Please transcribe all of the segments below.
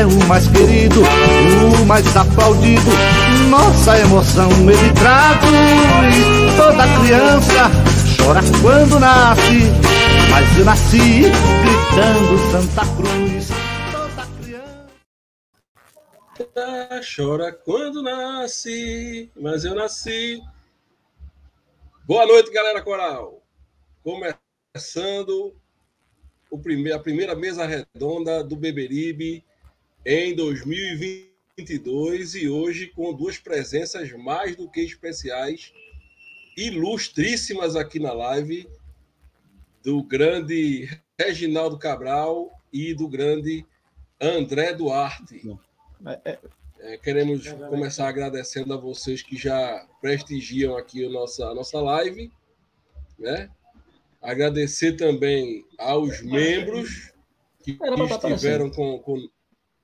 É o mais querido, o mais aplaudido. Nossa emoção ele traduz. Toda criança chora quando nasce mas eu nasci gritando Santa Cruz. Toda criança chora quando nasce, mas eu nasci. Boa noite, galera coral. Começando o primeiro, a primeira mesa redonda do Beberibe em 2022 e hoje com duas presenças mais do que especiais, ilustríssimas aqui na live do grande Reginaldo Cabral e do grande André Duarte. É, é, queremos começar agradecendo a vocês que já prestigiam aqui a nossa, a nossa live. Né? Agradecer também aos membros que, que estiveram com, com,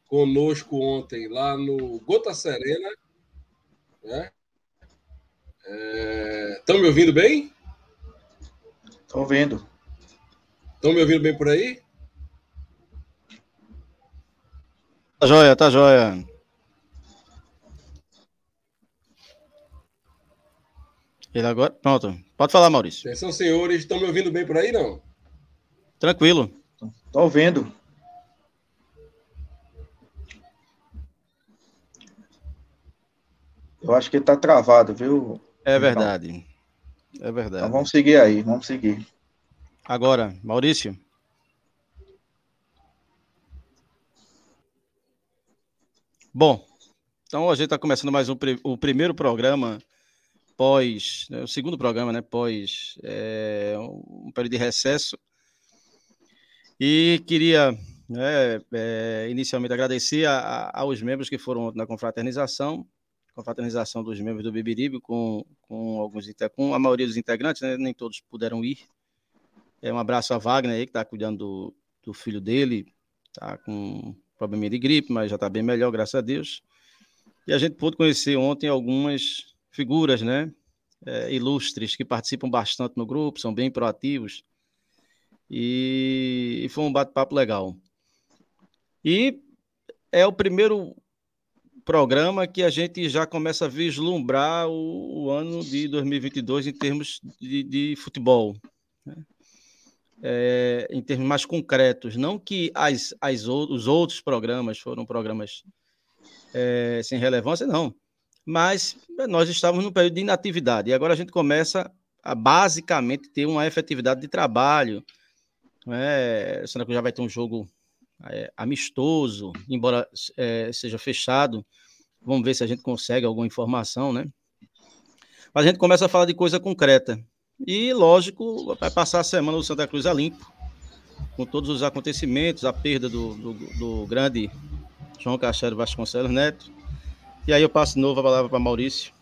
conosco ontem lá no Gota Serena. Né? Estão é, me ouvindo bem? Estão ouvindo. Estão me ouvindo bem por aí? Tá joia, tá joia. Ele agora. Pronto. Pode falar, Maurício. Atenção, senhores. Estão me ouvindo bem por aí, não? Tranquilo. Estou ouvindo. Eu acho que está travado, viu? É verdade. Então, é verdade. Então vamos seguir aí, vamos seguir. Agora, Maurício. Bom, então a gente está começando mais um, o primeiro programa pós, né, o segundo programa, né, pós é, um período de recesso. E queria né, é, inicialmente agradecer a, a, aos membros que foram na confraternização, confraternização dos membros do Bibiribe com, com alguns com a maioria dos integrantes, né, nem todos puderam ir, é, um abraço a Wagner aí, que está cuidando do, do, filho dele, tá com problema de gripe, mas já está bem melhor, graças a Deus. E a gente pôde conhecer ontem algumas figuras, né, é, ilustres, que participam bastante no grupo, são bem proativos. E, e foi um bate-papo legal. E é o primeiro programa que a gente já começa a vislumbrar o, o ano de 2022 em termos de, de futebol. Né? é, em termos mais concretos. Não que as, as, os outros programas foram programas é, sem relevância, não. Mas nós estávamos num período de inatividade e agora a gente começa a basicamente ter uma efetividade de trabalho. Né? Cruz já vai ter um jogo é, amistoso, embora é, seja fechado. Vamos ver se a gente consegue alguma informação, né? Mas a gente começa a falar de coisa concreta. E, lógico, vai passar a semana do Santa Cruz a limpo, com todos os acontecimentos, a perda do, do, do grande João Cachero Vasconcelos Neto. E aí eu passo de novo a palavra para Maurício.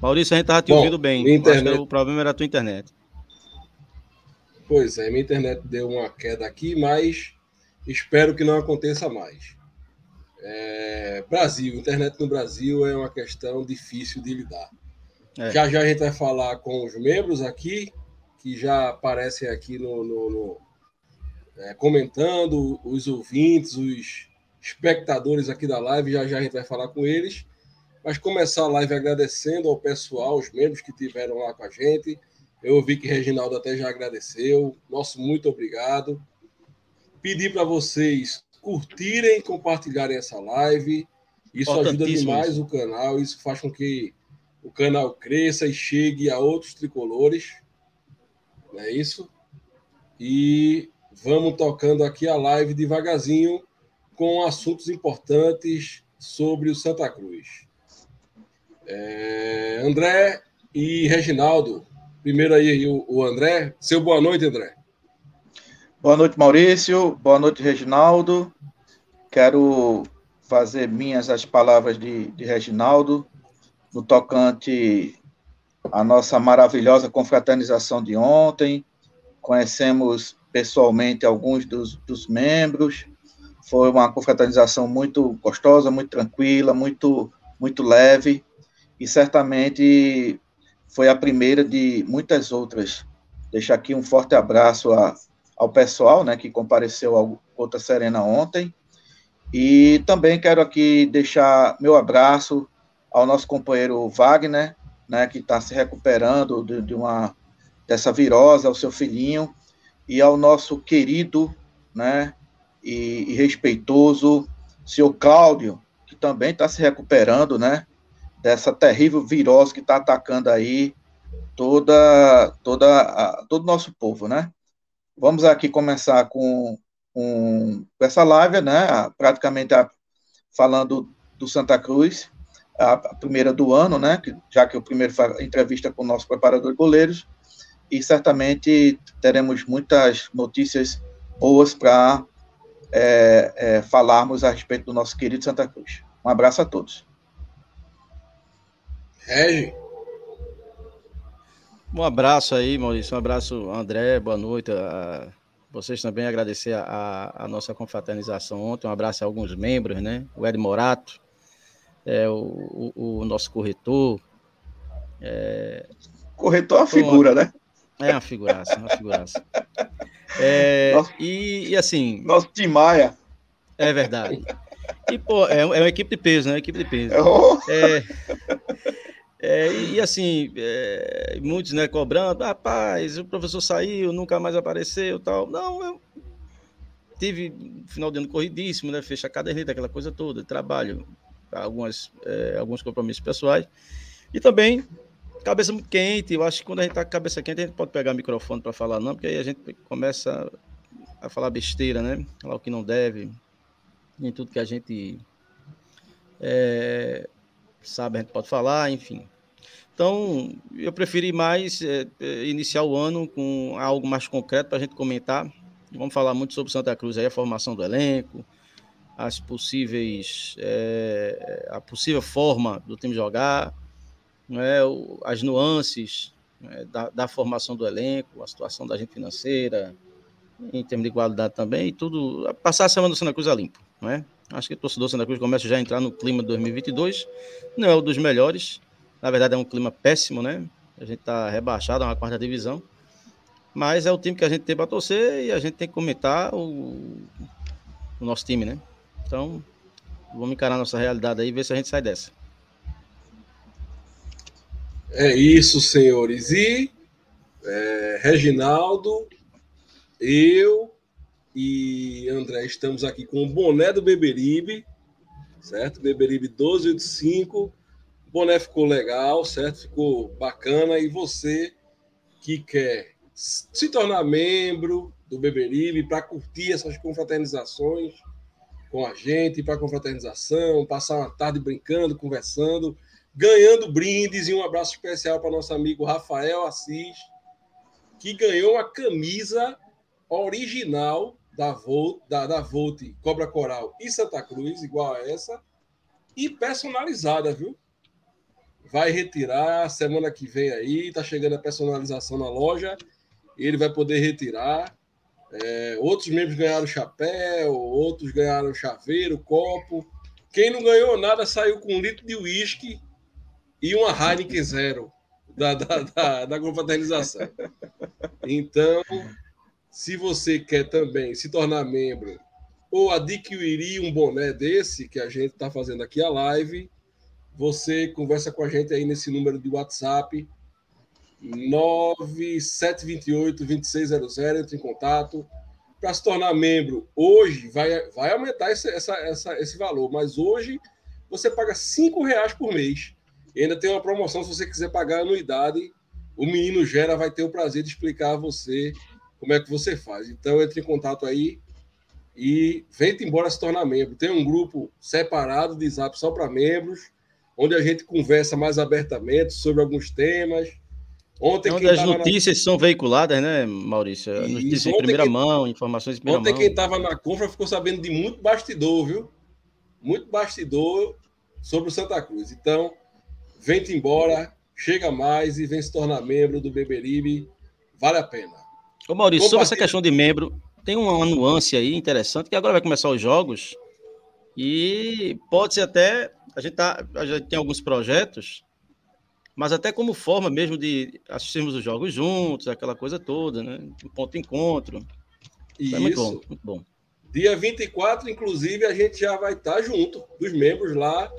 Maurício, a gente estava te Bom, ouvindo bem. Internet... O problema era a tua internet. Pois é, minha internet deu uma queda aqui, mas espero que não aconteça mais. É... Brasil, internet no Brasil é uma questão difícil de lidar. É. Já já a gente vai falar com os membros aqui, que já aparecem aqui no, no, no é, comentando, os ouvintes, os espectadores aqui da live, já já a gente vai falar com eles. Mas começar a live agradecendo ao pessoal, os membros que tiveram lá com a gente. Eu ouvi que Reginaldo até já agradeceu. Nosso muito obrigado. Pedir para vocês curtirem, compartilharem essa live. Isso ajuda demais o canal. Isso faz com que o canal cresça e chegue a outros tricolores. Não é isso? E vamos tocando aqui a live devagarzinho com assuntos importantes sobre o Santa Cruz. É, André e Reginaldo. Primeiro aí o, o André. Seu boa noite, André. Boa noite, Maurício. Boa noite, Reginaldo. Quero fazer minhas as palavras de, de Reginaldo no tocante à nossa maravilhosa confraternização de ontem. Conhecemos pessoalmente alguns dos, dos membros. Foi uma confraternização muito gostosa, muito tranquila, muito, muito leve e certamente foi a primeira de muitas outras. Deixo aqui um forte abraço a, ao pessoal, né, que compareceu ao Outra Serena ontem. E também quero aqui deixar meu abraço ao nosso companheiro Wagner, né, que está se recuperando de, de, uma dessa virose, ao seu filhinho, e ao nosso querido, né, e, e respeitoso senhor Cláudio, que também está se recuperando, né, dessa terrível virose que está atacando aí toda, toda, a, todo o nosso povo, né? Vamos aqui começar com, com essa live, né? Praticamente a, falando do Santa Cruz, a, a, primeira do ano, né? Já que o primeiro entrevista com o nosso preparador de goleiros, e certamente teremos muitas notícias boas para é, é, falarmos a respeito do nosso querido Santa Cruz. Um abraço a todos. Regi. Um abraço aí, Maurício. Um abraço, André. Boa noite. A vocês também agradecer a, a, nossa confraternização ontem. Um abraço a alguns membros, né? O Ed Morato, é, o, o, o nosso corretor. É... Corretor é uma figura, né? É uma figuraça, uma figuraça. É, nosso, e, e, assim. Nosso Timaya. É verdade. E, pô, é, é uma equipe de peso, né? Uma equipe de peso. Oh. É, é, e assim, é, muitos né, cobrando, rapaz, o professor saiu, nunca mais apareceu tal. Não, eu tive final de ano corridíssimo, né? Fecha a caderneta, aquela coisa toda, trabalho, algumas, é, alguns compromissos pessoais. E também, cabeça muito quente. Eu acho que quando a gente tá com a cabeça quente, a gente pode pegar o microfone para falar, não, porque aí a gente começa a falar besteira, né? Falar o que não deve, em tudo que a gente é, sabe, a gente pode falar, enfim. Então, eu preferi mais é, iniciar o ano com algo mais concreto para a gente comentar. Vamos falar muito sobre Santa Cruz aí, a formação do elenco, as possíveis, é, a possível forma do time jogar, né, as nuances né, da, da, formação do elenco, a situação da gente financeira, em termos de igualdade também, e tudo. Passar a semana do Santa Cruz a limpo, não é? Acho que o torcedor Santa Cruz começa já a entrar no clima de 2022. Não é o dos melhores, na verdade, é um clima péssimo, né? A gente tá rebaixado a uma quarta divisão. Mas é o time que a gente tem para torcer e a gente tem que comentar o, o nosso time, né? Então, vamos encarar nossa realidade aí e ver se a gente sai dessa. É isso, senhores. E é, Reginaldo, eu e André estamos aqui com o boné do Beberibe, certo? Beberibe 1285 boné ficou legal, certo? Ficou bacana. E você que quer se tornar membro do Beberibe para curtir essas confraternizações com a gente, para confraternização, passar uma tarde brincando, conversando, ganhando brindes e um abraço especial para nosso amigo Rafael Assis, que ganhou uma camisa original da Volt, da, da Volt Cobra Coral e Santa Cruz, igual a essa, e personalizada, viu? vai retirar semana que vem aí, tá chegando a personalização na loja, ele vai poder retirar. É, outros membros ganharam chapéu, outros ganharam chaveiro, copo. Quem não ganhou nada saiu com um litro de uísque e uma Heineken Zero da, da, da, da confraternização. Então, se você quer também se tornar membro ou adquirir um boné desse que a gente está fazendo aqui a live, você conversa com a gente aí nesse número de WhatsApp 9728-2600, entre em contato. Para se tornar membro, hoje vai, vai aumentar esse, essa, essa, esse valor, mas hoje você paga cinco reais por mês. E ainda tem uma promoção se você quiser pagar anuidade. O menino Gera vai ter o prazer de explicar a você como é que você faz. Então entre em contato aí e vem embora se tornar membro. Tem um grupo separado de zap só para membros onde a gente conversa mais abertamente sobre alguns temas. Ontem Onde as notícias na... são veiculadas, né, Maurício? Isso. Notícias em primeira quem... mão, informações em primeira Ontem mão. quem estava na compra ficou sabendo de muito bastidor, viu? Muito bastidor sobre o Santa Cruz. Então, vem-te embora, chega mais e vem se tornar membro do Beberibe. Vale a pena. Ô Maurício, sobre essa questão de membro, tem uma nuance aí interessante, que agora vai começar os jogos e pode ser até... A gente, tá, a gente tem alguns projetos mas até como forma mesmo de assistirmos os jogos juntos, aquela coisa toda, né? Um ponto de encontro. Isso. É muito bom, muito bom. Dia 24, inclusive, a gente já vai estar junto, dos membros lá,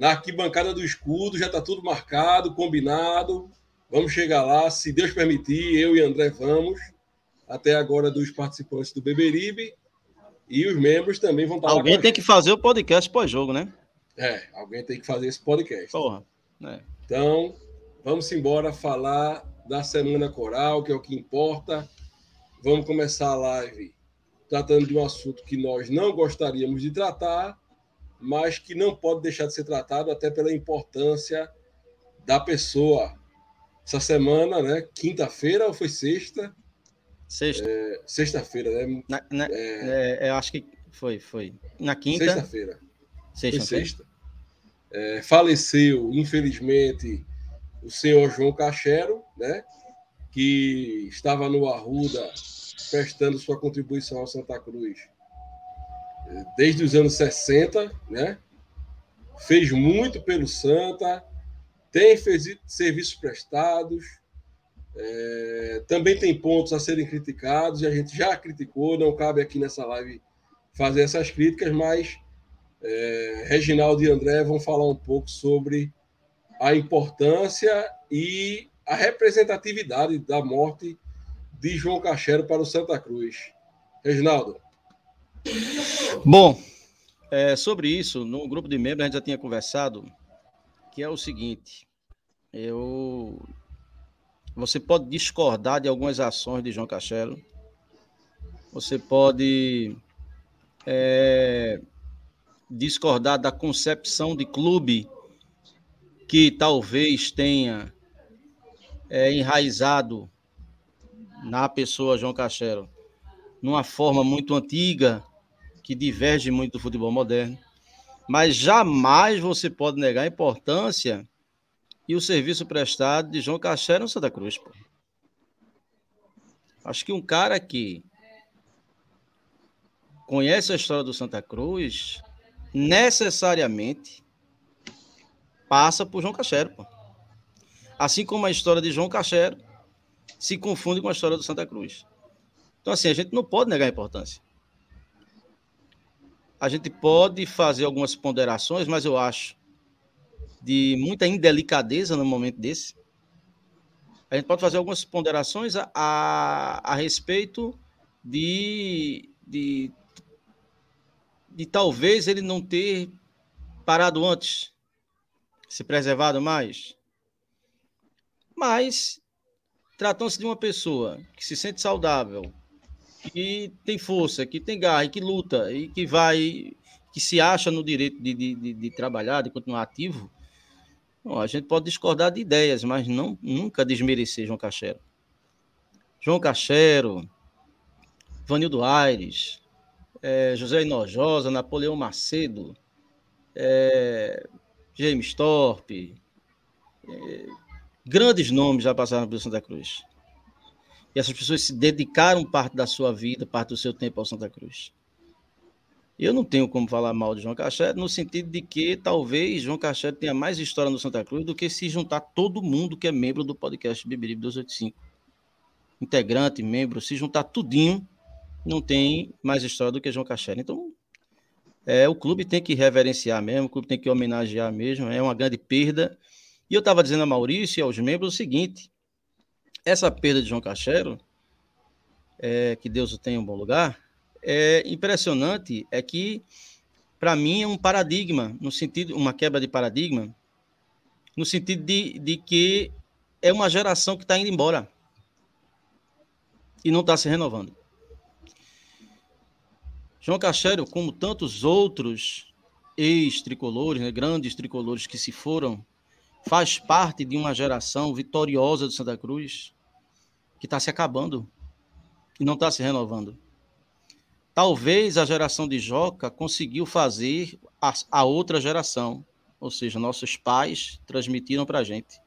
na arquibancada do escudo, já está tudo marcado, combinado. Vamos chegar lá, se Deus permitir, eu e André vamos. Até agora dos participantes do Beberibe. E os membros também vão estar Alguém tem que fazer o podcast pós-jogo, né? É, alguém tem que fazer esse podcast. Porra, né? Então, vamos embora falar da Semana Coral, que é o que importa. Vamos começar a live tratando de um assunto que nós não gostaríamos de tratar, mas que não pode deixar de ser tratado até pela importância da pessoa. Essa semana, né? Quinta-feira ou foi sexta? Sexta. É, sexta-feira, né? Na, na, é, é, eu acho que foi, foi. Na quinta. Sexta-feira. Sexta, sexta. É, faleceu, infelizmente, o senhor João Cachero, né, que estava no Arruda prestando sua contribuição ao Santa Cruz é, desde os anos 60, né? Fez muito pelo Santa, tem serviços prestados, é, também tem pontos a serem criticados, e a gente já criticou, não cabe aqui nessa live fazer essas críticas, mas é, Reginaldo e André vão falar um pouco sobre a importância e a representatividade da morte de João Cachero para o Santa Cruz. Reginaldo. Bom, é, sobre isso, no grupo de membros a gente já tinha conversado, que é o seguinte, eu você pode discordar de algumas ações de João Cachero, você pode é, discordar da concepção de clube que talvez tenha é, enraizado na pessoa João Cachero numa forma muito antiga que diverge muito do futebol moderno, mas jamais você pode negar a importância e o serviço prestado de João Cachero no Santa Cruz. Pô. Acho que um cara que conhece a história do Santa Cruz necessariamente passa por João Cachero. Pô. Assim como a história de João Cachero se confunde com a história do Santa Cruz. Então, assim, a gente não pode negar a importância. A gente pode fazer algumas ponderações, mas eu acho de muita indelicadeza no momento desse. A gente pode fazer algumas ponderações a, a, a respeito de, de de talvez ele não ter parado antes, se preservado mais. Mas, tratando-se de uma pessoa que se sente saudável, que tem força, que tem garra, que luta e que vai, que se acha no direito de, de, de, de trabalhar, de continuar ativo, bom, a gente pode discordar de ideias, mas não nunca desmerecer João Cachero. João Cachero, Vanildo Aires, é, José Inojosa, Napoleão Macedo, é, James Thorpe, é, grandes nomes já passaram pelo Santa Cruz. E essas pessoas se dedicaram parte da sua vida, parte do seu tempo ao Santa Cruz. Eu não tenho como falar mal de João Cachete, no sentido de que talvez João Cachete tenha mais história no Santa Cruz do que se juntar todo mundo que é membro do podcast Bibiribe 285. Integrante, membro, se juntar tudinho, não tem mais história do que João Cachera. Então, é, o clube tem que reverenciar mesmo, o clube tem que homenagear mesmo, é uma grande perda. E eu estava dizendo a Maurício e aos membros o seguinte: essa perda de João Cachero, é, que Deus o tenha em um bom lugar, é impressionante, é que para mim é um paradigma, no sentido, uma quebra de paradigma, no sentido de, de que é uma geração que está indo embora e não está se renovando. João Cachero, como tantos outros ex-tricolores, né, grandes tricolores que se foram faz parte de uma geração vitoriosa do Santa Cruz que está se acabando e não está se renovando. Talvez a geração de Joca conseguiu fazer a, a outra geração, ou seja, nossos pais transmitiram para a gente.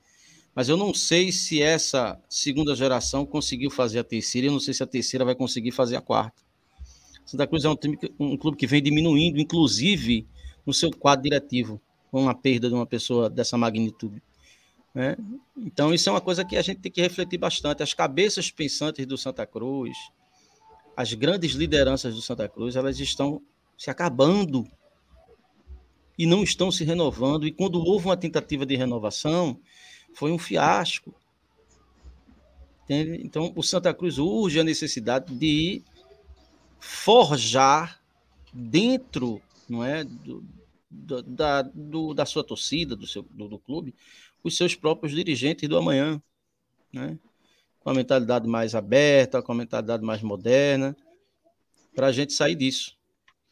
Mas eu não sei se essa segunda geração conseguiu fazer a terceira, eu não sei se a terceira vai conseguir fazer a quarta. Santa Cruz é um, time, um clube que vem diminuindo, inclusive no seu quadro diretivo, com a perda de uma pessoa dessa magnitude. Né? Então, isso é uma coisa que a gente tem que refletir bastante. As cabeças pensantes do Santa Cruz, as grandes lideranças do Santa Cruz, elas estão se acabando e não estão se renovando. E quando houve uma tentativa de renovação, foi um fiasco. Entende? Então, o Santa Cruz urge a necessidade de forjar dentro não é, do, da, do, da sua torcida, do, seu, do, do clube, os seus próprios dirigentes do amanhã. Né? Com a mentalidade mais aberta, com a mentalidade mais moderna, para a gente sair disso.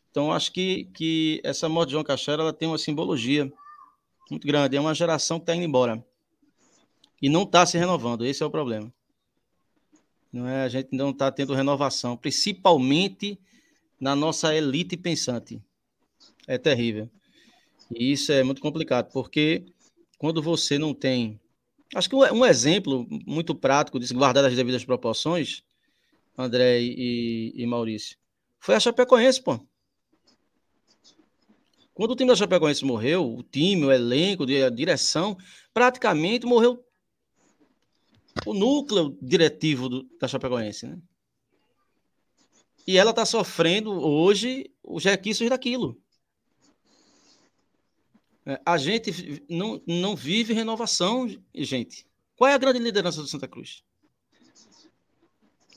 Então, acho que, que essa morte de João Cachera ela tem uma simbologia muito grande. É uma geração que está indo embora e não está se renovando. Esse é o problema. Não é? A gente não está tendo renovação, principalmente na nossa elite pensante. É terrível. E isso é muito complicado, porque quando você não tem. Acho que um exemplo muito prático disso, guardar as devidas proporções, André e, e Maurício, foi a Chapecoense, pô. Quando o time da Chapecoense morreu, o time, o elenco, a direção, praticamente morreu o núcleo diretivo do, da Chapecoense, né? E ela está sofrendo hoje os requisitos daquilo. É, a gente não, não vive renovação, gente. Qual é a grande liderança do Santa Cruz?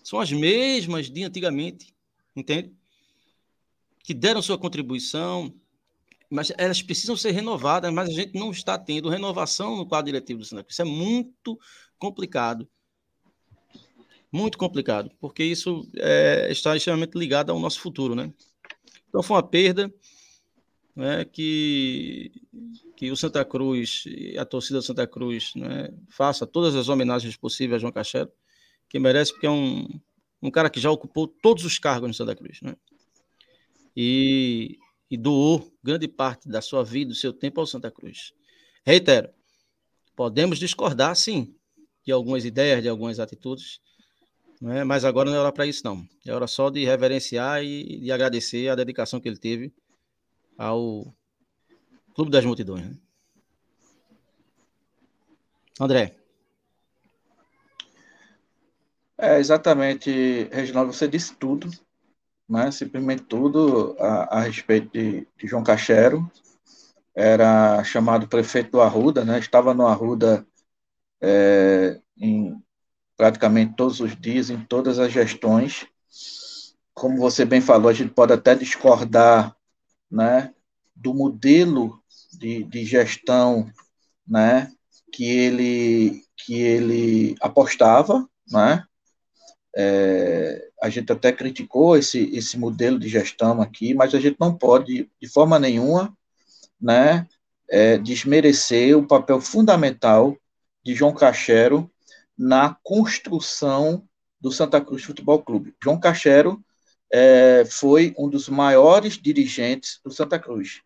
São as mesmas de antigamente, entende? Que deram sua contribuição, mas elas precisam ser renovadas, mas a gente não está tendo renovação no quadro diretivo do Santa Cruz. Isso é muito complicado. Muito complicado, porque isso é, está extremamente ligado ao nosso futuro, né? Então foi uma perda né, que, que o Santa Cruz, a torcida do Santa Cruz, né, faça todas as homenagens possíveis a João Cachero, que merece, porque é um, um cara que já ocupou todos os cargos no Santa Cruz. Né? E, e doou grande parte da sua vida, do seu tempo ao Santa Cruz. Reitero, podemos discordar, sim, de algumas ideias, de algumas atitudes, né? mas agora não é hora para isso, não. É hora só de reverenciar e de agradecer a dedicação que ele teve ao Clube das Multidões. Né? André. É, exatamente, Reginaldo, você disse tudo, né? simplesmente tudo a, a respeito de, de, João Cachero. Era chamado prefeito do Arruda, né? estava no Arruda é, em praticamente todos os dias, em todas as gestões. Como você bem falou, a gente pode até discordar né, do modelo de, de gestão né, que, ele, que ele apostava, né? É, a gente até criticou esse, esse modelo de gestão aqui, mas a gente não pode, de forma nenhuma, né, é, desmerecer o papel fundamental de João Cachero na construção do Santa Cruz Futebol Clube. João Cachero é, foi um dos maiores dirigentes do Santa Cruz,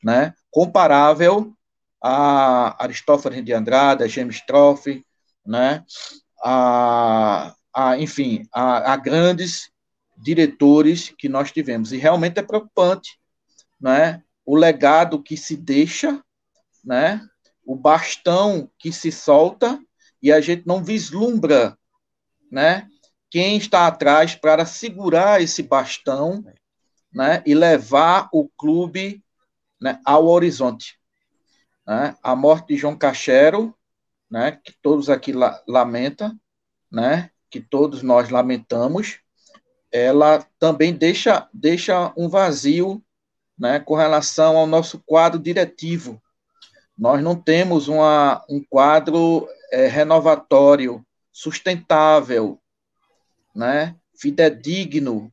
né? comparável a Aristófanes de Andrade, a James Troff, né? a, a, enfim, a, a, grandes diretores que nós tivemos. E realmente é preocupante né? o legado que se deixa, né? o bastão que se solta, e a gente não vislumbra né? Quem está atrás para segurar esse bastão né, e levar o clube né, ao horizonte. Né? A morte de João Cachero, né, que todos aqui la lamentam, né, que todos nós lamentamos, ela também deixa, deixa um vazio né, com relação ao nosso quadro diretivo. Nós não temos uma, um quadro é, renovatório, sustentável, né, fidedigno.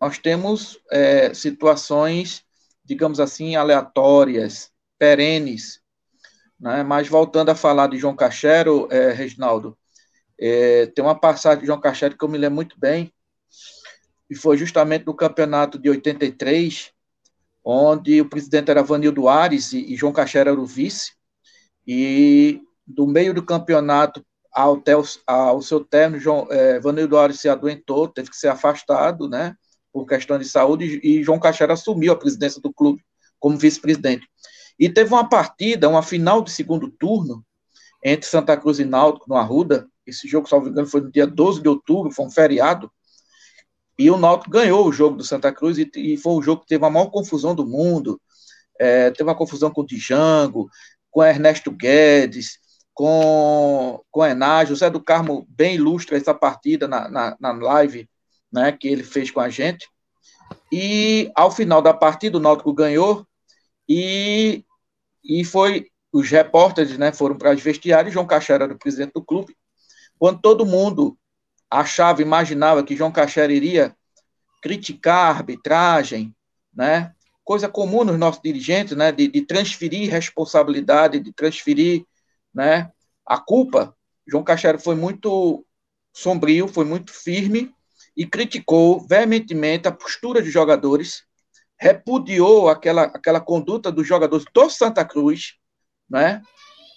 Nós temos é, situações, digamos assim, aleatórias, perenes, Né? Mas voltando a falar de João Cachero, é, Reginaldo, é, tem uma passagem de João Cachero que eu me lembro muito bem, e foi justamente no campeonato de 83, onde o presidente era Vanildo Ares e, e João Cachero era o vice, e do meio do campeonato ao, ao seu término, João, é, Vanildo Ares se adoentou, teve que ser afastado, né, por questão de saúde, e João Cachero assumiu a presidência do clube como vice-presidente. E teve uma partida, uma final de segundo turno, entre Santa Cruz e Náutico, no Arruda. Esse jogo, salvo engano, foi no dia 12 de outubro, foi um feriado. E o Náutico ganhou o jogo do Santa Cruz e, e foi um jogo que teve a maior confusão do mundo. É, teve uma confusão com o Django, com Ernesto Guedes, com, com Enage, José do Carmo bem ilustra essa partida na, na, na, live né, que ele fez com a gente. E ao final da partida, o Náutico ganhou e, e foi os repórteres né, foram para as vestiários, João Cachera era o presidente do clube. Quando todo mundo achava, imaginava que João Cachera iria criticar a arbitragem, né, coisa comum nos nossos dirigentes, né, de, de transferir responsabilidade, de transferir né, a culpa, João Cachero foi muito sombrio, foi muito firme e criticou veementemente a postura dos jogadores, repudiou aquela, aquela conduta dos jogadores do Santa Cruz, né?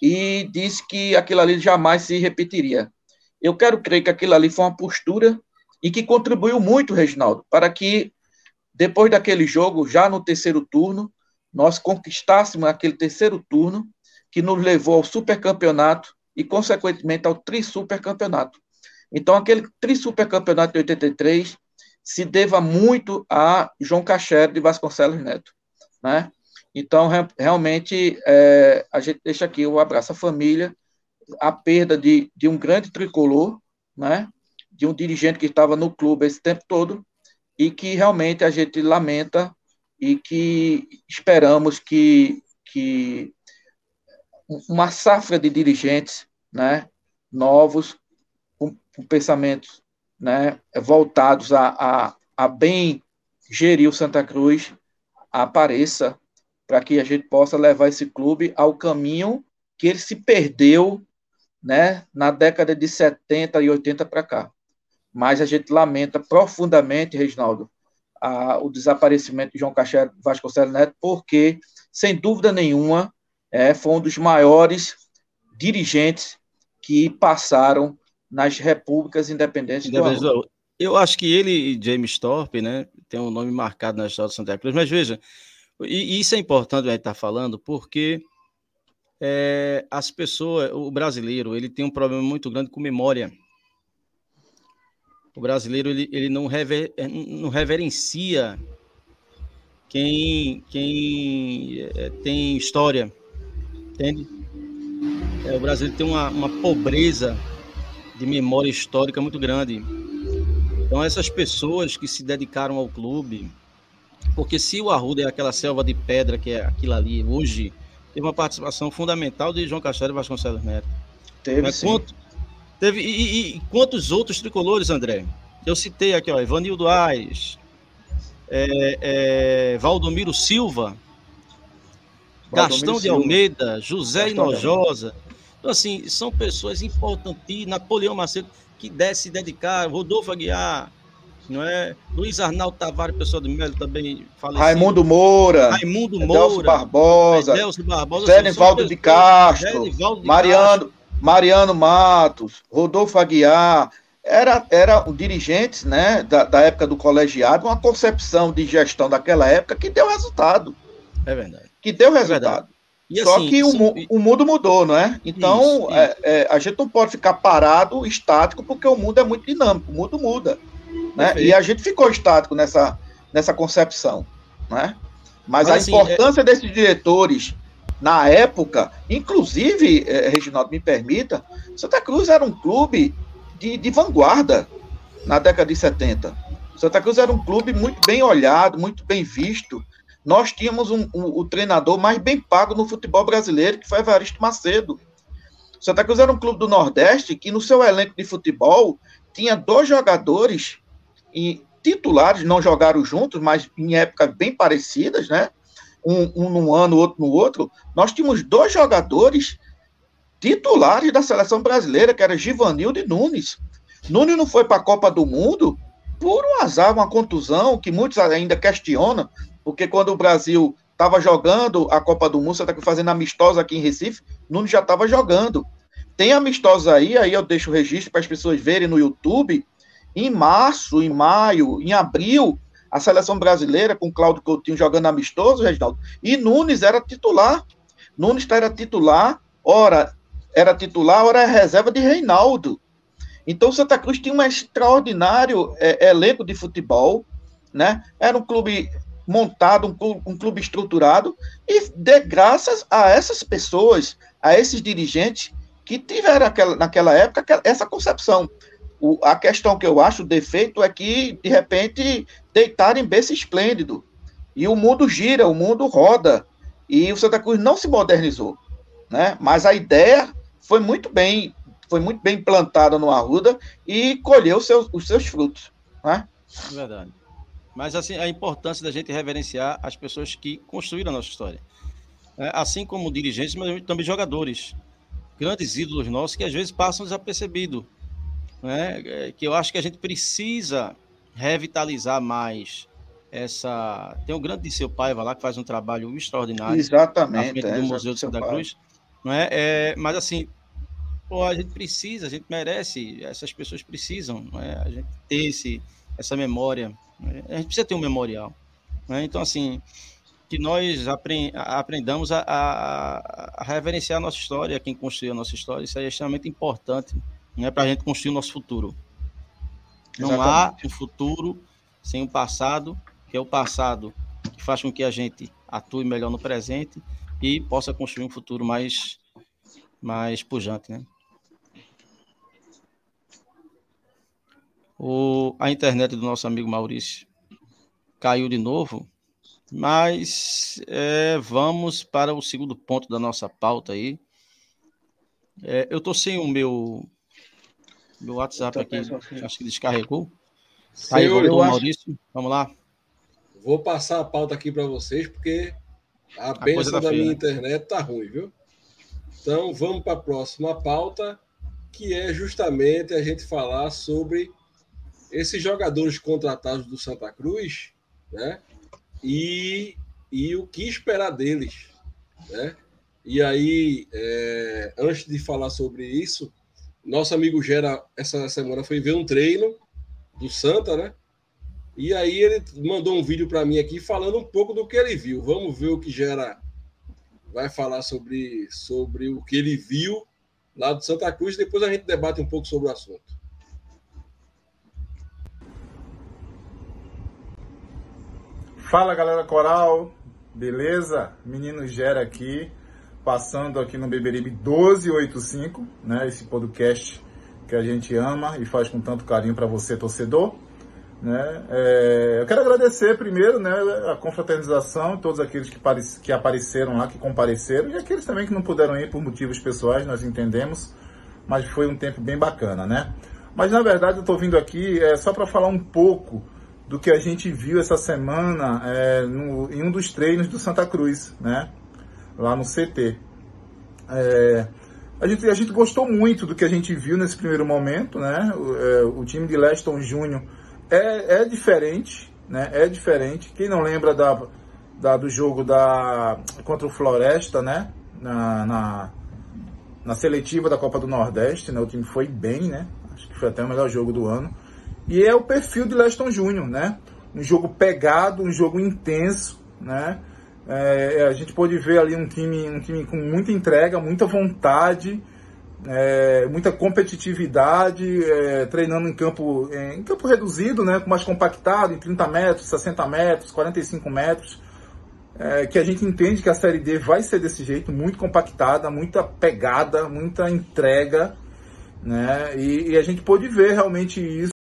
E disse que aquilo ali jamais se repetiria. Eu quero crer que aquilo ali foi uma postura e que contribuiu muito, Reginaldo, para que depois daquele jogo, já no terceiro turno, nós conquistássemos aquele terceiro turno que nos levou ao supercampeonato e, consequentemente, ao tri-supercampeonato. Então, aquele tri-supercampeonato de 83 se deva muito a João Cachero de Vasconcelos Neto, né? Então, re realmente, é, a gente deixa aqui o abraço à família, a perda de, de um grande tricolor, né? De um dirigente que estava no clube esse tempo todo e que realmente a gente lamenta e que esperamos que, que uma safra de dirigentes né, novos, com, com pensamentos né, voltados a, a, a bem gerir o Santa Cruz, apareça para que a gente possa levar esse clube ao caminho que ele se perdeu né, na década de 70 e 80 para cá. Mas a gente lamenta profundamente, Reginaldo, a, o desaparecimento de João Cachero Vasconcelos Neto, porque, sem dúvida nenhuma, é, foi um dos maiores dirigentes que passaram nas repúblicas independentes do Eu acho que ele e James Thorpe, né, tem um nome marcado na história de Santa Cruz, mas veja, e, isso é importante a gente estar tá falando, porque é, as pessoas, o brasileiro, ele tem um problema muito grande com memória. O brasileiro, ele, ele não, rever, não reverencia quem, quem é, tem história entende? É, o Brasil tem uma, uma pobreza de memória histórica muito grande. Então, essas pessoas que se dedicaram ao clube, porque se o Arruda é aquela selva de pedra que é aquilo ali, hoje, teve uma participação fundamental de João Castelo e Vasconcelos Neto. Teve, Mas, sim. Quanto, teve e, e, quantos outros tricolores, André? Eu citei aqui, ó, Ivanildo Aires, é, é, Valdomiro Silva, Gastão de Almeida, José Gastão Inojosa. Então, assim, são pessoas importantes. Napoleão Macedo, que desse dedicar, Rodolfo Aguiar, não é? Luiz Arnaldo Tavares, pessoa do Melo também falecido. Raimundo Moura. Raimundo Moura. Delcio Barbosa. Delcio Barbosa. Nivaldo de Castro. de Mariano, Castro. Mariano Matos. Rodolfo Aguiar. Era, era um dirigentes né, da, da época do colegiado, uma concepção de gestão daquela época que deu resultado. É verdade que deu é resultado. É Só assim, que o, o, mundo mudou, não é? Então, isso, é, é, a gente não pode ficar parado, estático, porque o mundo é muito dinâmico, o mundo muda. Né? E a gente ficou estático nessa, nessa concepção. Né? Mas, Mas a assim, é importância desses diretores na época, inclusive, eh, Reginaldo, me permita, Santa Cruz era um clube de, de vanguarda na década de 70. Santa Cruz era um clube muito bem olhado, muito bem visto, nós tínhamos um, um, o treinador mais bem pago no futebol brasileiro, que foi Evaristo Macedo. Santa Cruz era um clube do Nordeste que, no seu elenco de futebol, tinha dois jogadores e titulares, não jogaram juntos, mas em épocas bem parecidas, né? um, um num ano, outro no outro, nós tínhamos dois jogadores titulares da seleção brasileira, que era Givanildo e Nunes. Nunes não foi para a Copa do Mundo por um azar, uma contusão, que muitos ainda questionam, porque quando o Brasil estava jogando a Copa do Mundo, você está fazendo amistosa aqui em Recife, Nunes já estava jogando. Tem amistosa aí, aí eu deixo o registro para as pessoas verem no YouTube. Em março, em maio, em abril, a seleção brasileira, com Cláudio Coutinho jogando amistoso, Reginaldo, e Nunes era titular. Nunes era titular, ora era titular, ora é reserva de Reinaldo. Então Santa Cruz tinha um extraordinário é, elenco de futebol, né? Era um clube montado, um clube, um clube estruturado, e de graças a essas pessoas, a esses dirigentes que tiveram aquela, naquela época essa concepção. O, a questão que eu acho, o defeito, é que, de repente, deitaram em berço esplêndido. E o mundo gira, o mundo roda. E o Santa Cruz não se modernizou. Né? Mas a ideia foi muito bem foi muito bem plantada no Arruda e colheu seus, os seus frutos. Né? Verdade. Mas assim, a importância da gente reverenciar as pessoas que construíram a nossa história. É, assim como dirigentes, mas também jogadores. Grandes ídolos nossos que às vezes passam desapercebidos né, é, que eu acho que a gente precisa revitalizar mais essa. Tem o grande de seu pai lá que faz um trabalho extraordinário. Exatamente. É, do Museu de Santa Cruz. Não é? é? mas assim, pô, a gente precisa, a gente merece, essas pessoas precisam, é? a gente ter esse, essa memória. A gente precisa ter um memorial. Né? Então, assim, que nós aprendamos a, a, a, reverenciar a nossa história, quem construiu a nossa história, isso é extremamente importante né, para a gente construir o nosso futuro. Não Exatamente. há um futuro sem o passado, que é o passado que faz com que a gente atue melhor no presente e possa construir um futuro mais, mais pujante. Né? O, a internet do nosso amigo Maurício caiu de novo, mas é, vamos para o segundo ponto da nossa pauta aí. É, eu estou sem o meu meu WhatsApp aqui, acho que descarregou. Tá aí, voltou, Maurício. Acho... Vamos lá. Vou passar a pauta aqui para vocês, porque a, a bênção da, minha internet tá ruim, viu? Então, vamos para a próxima pauta, que é justamente a gente falar sobre esses jogadores contratados do Santa Cruz, né? E, e o que esperar deles, né? E aí, é, antes de falar sobre isso, nosso amigo Gera, essa semana, foi ver um treino do Santa, né? E aí ele mandou um vídeo para mim aqui falando um pouco do que ele viu. Vamos ver o que Gera vai falar sobre, sobre o que ele viu lá do Santa Cruz. Depois a gente debate um pouco sobre o assunto. Fala galera coral, beleza? Menino Gera aqui passando aqui no Beberibe 1285, né? Esse podcast que a gente ama e faz com tanto carinho para você, torcedor. Né? É, eu quero agradecer primeiro né, a confraternização, todos aqueles que, que apareceram lá, que compareceram, e aqueles também que não puderam ir por motivos pessoais, nós entendemos, mas foi um tempo bem bacana, né? Mas na verdade eu estou vindo aqui é, só para falar um pouco do que a gente viu essa semana é, no, em um dos treinos do Santa Cruz, né? lá no CT. É, a, gente, a gente gostou muito do que a gente viu nesse primeiro momento, né? O, é, o time de Leston Júnior é, é diferente, né? É diferente. Quem não lembra da, da, do jogo da, contra o Floresta, né? Na, na, na seletiva da Copa do Nordeste, né? O time foi bem, né? Acho que foi até o melhor jogo do ano. E é o perfil de Leston Júnior, né? Um jogo pegado, um jogo intenso, né? É, é, a gente pôde ver ali um time, um time com muita entrega, muita vontade, é, muita competitividade, é, treinando em campo, em campo reduzido, né, mais compactado, em 30 metros, 60 metros, 45 metros. É, que a gente entende que a Série D vai ser desse jeito, muito compactada, muita pegada, muita entrega, né? E, e a gente pôde ver realmente isso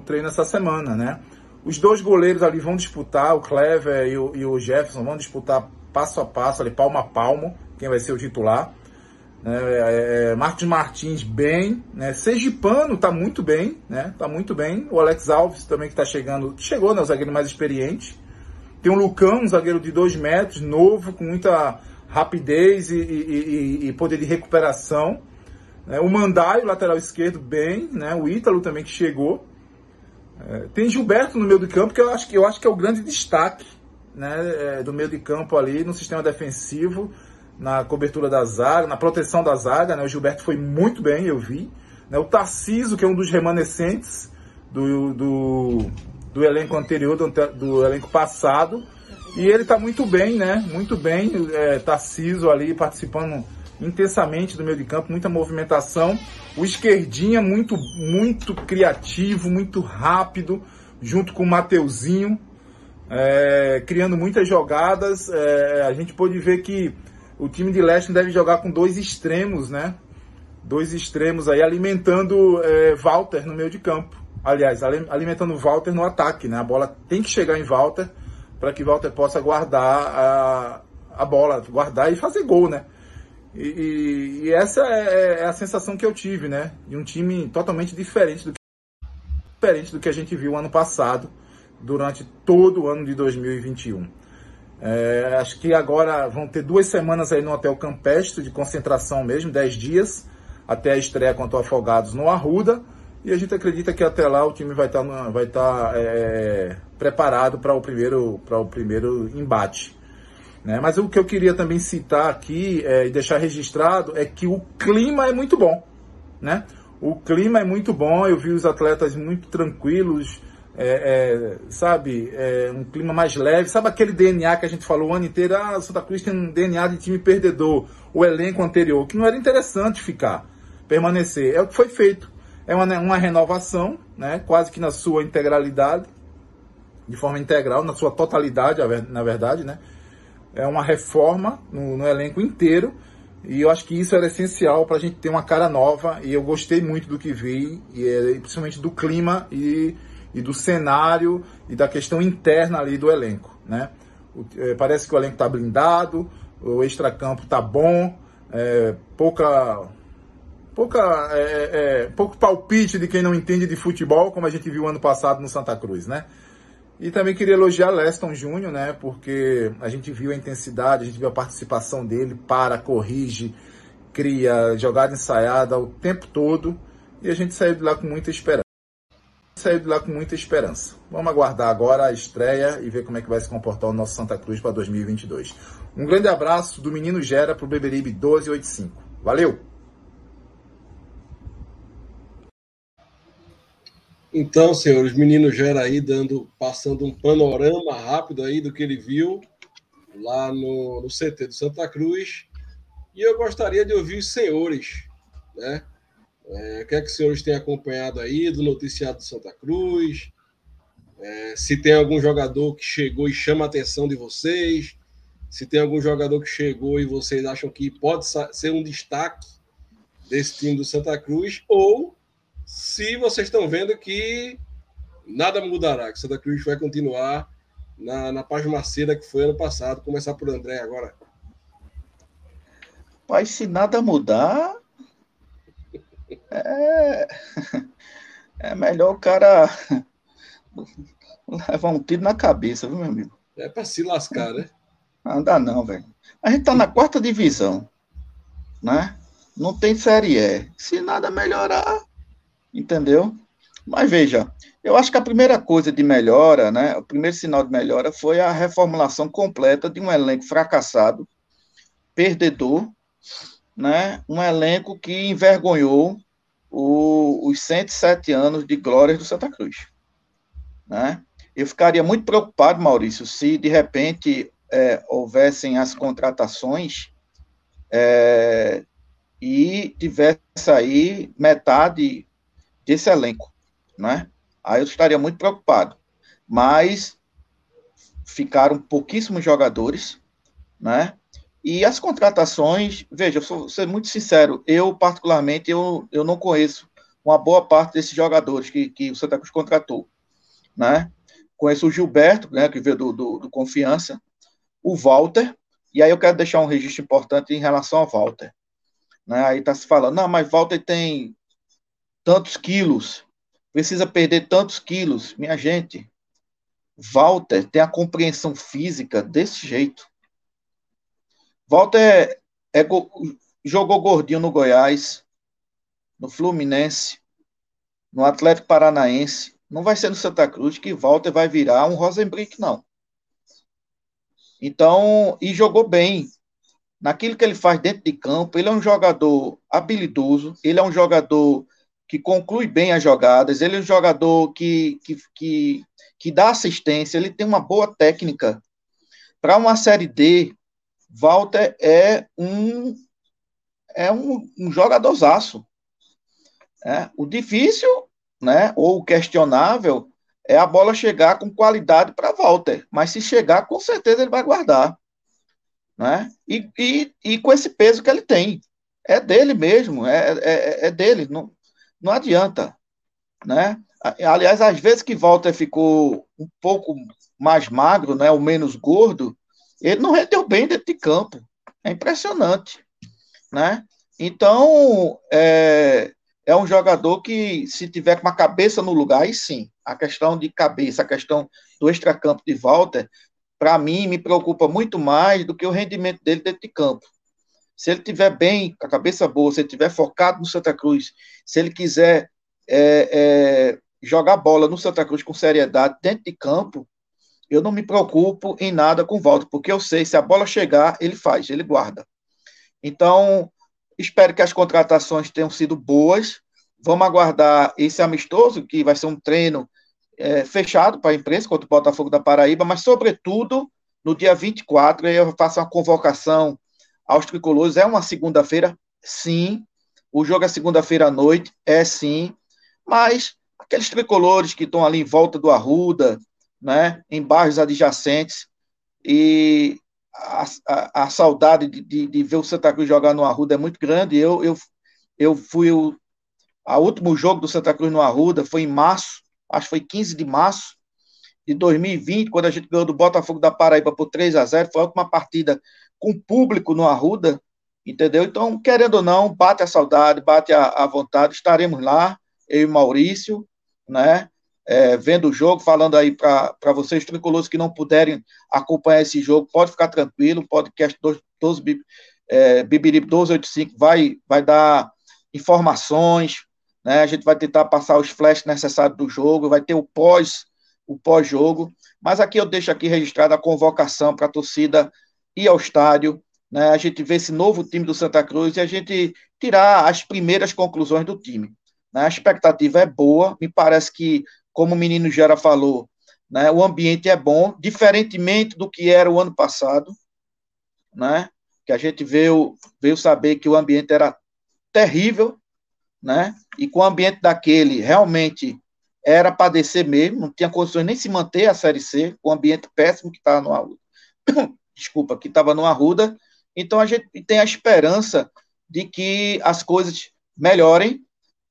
no treino essa semana, né? Os dois goleiros ali vão disputar, o Clever e o, e o Jefferson vão disputar passo a passo, ali, palmo a palmo, quem vai ser o titular. É, é, é Marcos Martins bem, né? Sergipano tá muito bem, né? Tá muito bem. O Alex Alves também que tá chegando, chegou, né? O zagueiro mais experiente, Tem o Lucão, um zagueiro de dois metros, novo, com muita rapidez e, e, e, e poder de recuperação. É, o Mandai, o lateral esquerdo, bem, né? O Ítalo também que chegou. É, tem Gilberto no meio de campo, que eu acho que, eu acho que é o grande destaque né, é, do meio de campo ali no sistema defensivo, na cobertura da zaga, na proteção da zaga. Né? O Gilberto foi muito bem, eu vi. Né? O Tarciso, que é um dos remanescentes do, do, do elenco anterior, do, do elenco passado. E ele está muito bem, né? Muito bem. É, Tarciso ali participando intensamente do meio de campo, muita movimentação. O esquerdinha muito, muito criativo, muito rápido, junto com o Mateuzinho, é, criando muitas jogadas. É, a gente pôde ver que o time de Leste deve jogar com dois extremos, né? Dois extremos aí, alimentando é, Walter no meio de campo. Aliás, alimentando Walter no ataque, né? A bola tem que chegar em Walter para que Walter possa guardar a, a bola, guardar e fazer gol, né? E, e, e essa é, é, a sensação que eu tive, né? De um time totalmente diferente do que, diferente do que a gente viu ano passado, durante todo o ano de 2021. É, acho que agora vão ter duas semanas aí no Hotel Campestre de concentração mesmo, dez dias, até a estreia contra o Afogados no Arruda. E a gente acredita que até lá o time vai estar tá, vai tá, é, preparado para o primeiro, para o primeiro embate. Né? Mas o que eu queria também citar aqui é, e deixar registrado é que o clima é muito bom. Né? O clima é muito bom, eu vi os atletas muito tranquilos, é, é, sabe, é, um clima mais leve. Sabe aquele DNA que a gente falou o ano inteiro? Ah, Santa Cruz tem um DNA de time perdedor, o elenco anterior, que não era interessante ficar, permanecer. É o que foi feito. É uma, uma renovação, né, quase que na sua integralidade, de forma integral, na sua totalidade, na verdade, né? É uma reforma no, no elenco inteiro. E eu acho que isso era essencial para a gente ter uma cara nova. E eu gostei muito do que vi, e, é, principalmente do clima e, e do cenário e da questão interna ali do elenco. Né? O, é, parece que o elenco está blindado, o extracampo está bom, é, pouca, pouca, é, pouco palpite de quem não entende de futebol, como a gente viu ano passado no Santa Cruz. Né? E também queria elogiar Leston Júnior, né? Porque a gente viu a intensidade, a gente viu a participação dele, para, corrige, cria jogada ensaiada o tempo todo. E a gente saiu de lá com muita esperança. Saiu de lá com muita esperança. Vamos aguardar agora a estreia e ver como é que vai se comportar o nosso Santa Cruz para 2022. Um grande abraço do Menino Gera para o Beberibe 1285. Valeu! Então, senhores, menino Gera aí dando, passando um panorama rápido aí do que ele viu lá no, no CT do Santa Cruz. E eu gostaria de ouvir os senhores, né? É, o que é que os senhores têm acompanhado aí do noticiado do Santa Cruz? É, se tem algum jogador que chegou e chama a atenção de vocês? Se tem algum jogador que chegou e vocês acham que pode ser um destaque desse time do Santa Cruz? Ou se vocês estão vendo que nada mudará, que Santa Cruz vai continuar na, na pasmaceira que foi ano passado. Começar por André agora. Mas se nada mudar, é, é melhor o cara levar um tiro na cabeça, viu, meu amigo? É para se lascar, né? Não dá não, velho. A gente tá na quarta divisão, né? Não tem Série E. Se nada melhorar, entendeu? Mas veja, eu acho que a primeira coisa de melhora, né, o primeiro sinal de melhora foi a reformulação completa de um elenco fracassado, perdedor, né, um elenco que envergonhou o, os 107 anos de glórias do Santa Cruz. Né? Eu ficaria muito preocupado, Maurício, se de repente é, houvessem as contratações é, e tivesse aí metade desse elenco, né? Aí eu estaria muito preocupado. Mas ficaram pouquíssimos jogadores, né? E as contratações, veja, vou ser muito sincero, eu particularmente eu, eu não conheço uma boa parte desses jogadores que, que o Santa Cruz contratou, né? Conheço o Gilberto, né, que veio do, do, do Confiança, o Walter, e aí eu quero deixar um registro importante em relação ao Walter. Né? Aí está se falando, não, mas Walter tem tantos quilos, precisa perder tantos quilos. Minha gente, Walter tem a compreensão física desse jeito. Walter é, é, jogou gordinho no Goiás, no Fluminense, no Atlético Paranaense. Não vai ser no Santa Cruz que Walter vai virar um Rosenbrick, não. Então, e jogou bem. Naquilo que ele faz dentro de campo, ele é um jogador habilidoso, ele é um jogador que conclui bem as jogadas, ele é um jogador que, que, que, que dá assistência, ele tem uma boa técnica. Para uma Série D, Walter é um é um, um jogadorzaço. É, o difícil, né, ou questionável, é a bola chegar com qualidade para Walter. Mas se chegar, com certeza ele vai guardar. Né? E, e, e com esse peso que ele tem. É dele mesmo, é, é, é dele, não, não adianta. Né? Aliás, às vezes que Walter ficou um pouco mais magro, né, ou menos gordo, ele não rendeu bem dentro de campo. É impressionante. Né? Então, é, é um jogador que, se tiver com uma cabeça no lugar, aí sim, a questão de cabeça, a questão do extracampo de Walter, para mim, me preocupa muito mais do que o rendimento dele dentro de campo. Se ele tiver bem, com a cabeça boa, se ele tiver focado no Santa Cruz, se ele quiser é, é, jogar bola no Santa Cruz com seriedade dentro de campo, eu não me preocupo em nada com o Walter, porque eu sei, se a bola chegar, ele faz, ele guarda. Então, Espero que as contratações tenham sido boas. Vamos aguardar esse amistoso, que vai ser um treino é, fechado para a imprensa contra o Botafogo da Paraíba, mas, sobretudo, no dia 24, eu faço uma convocação aos tricolores. É uma segunda-feira? Sim. O jogo é segunda-feira à noite? É sim. Mas aqueles tricolores que estão ali em volta do Arruda, né, em bairros adjacentes, e a, a, a saudade de, de, de, ver o Santa Cruz jogar no Arruda é muito grande. Eu, eu, eu fui o a último jogo do Santa Cruz no Arruda foi em março, acho que foi 15 de março de 2020, quando a gente ganhou do Botafogo da Paraíba por 3 a 0 foi a última partida com público no Arruda, entendeu? Então, querendo ou não, bate a saudade, bate a, a vontade, estaremos lá, eu e Maurício, né? é, vendo o jogo, falando aí para vocês, tricolores que não puderem acompanhar esse jogo, pode ficar tranquilo, o podcast 12, 12, é, Bibirip 1285 vai, vai dar informações, né? A gente vai tentar passar os flashes necessários do jogo, vai ter o pós o pós-jogo, mas aqui eu deixo aqui registrada a convocação para a torcida ir ao estádio, né? A gente ver esse novo time do Santa Cruz e a gente tirar as primeiras conclusões do time. Né? A expectativa é boa, me parece que como o menino Gera falou, né, o ambiente é bom, diferentemente do que era o ano passado, né, que a gente veio, veio saber que o ambiente era terrível, né, e com o ambiente daquele realmente era padecer mesmo, não tinha condições nem se manter a Série C, com o ambiente péssimo que estava no desculpa, que estava no Arruda, então a gente tem a esperança de que as coisas melhorem,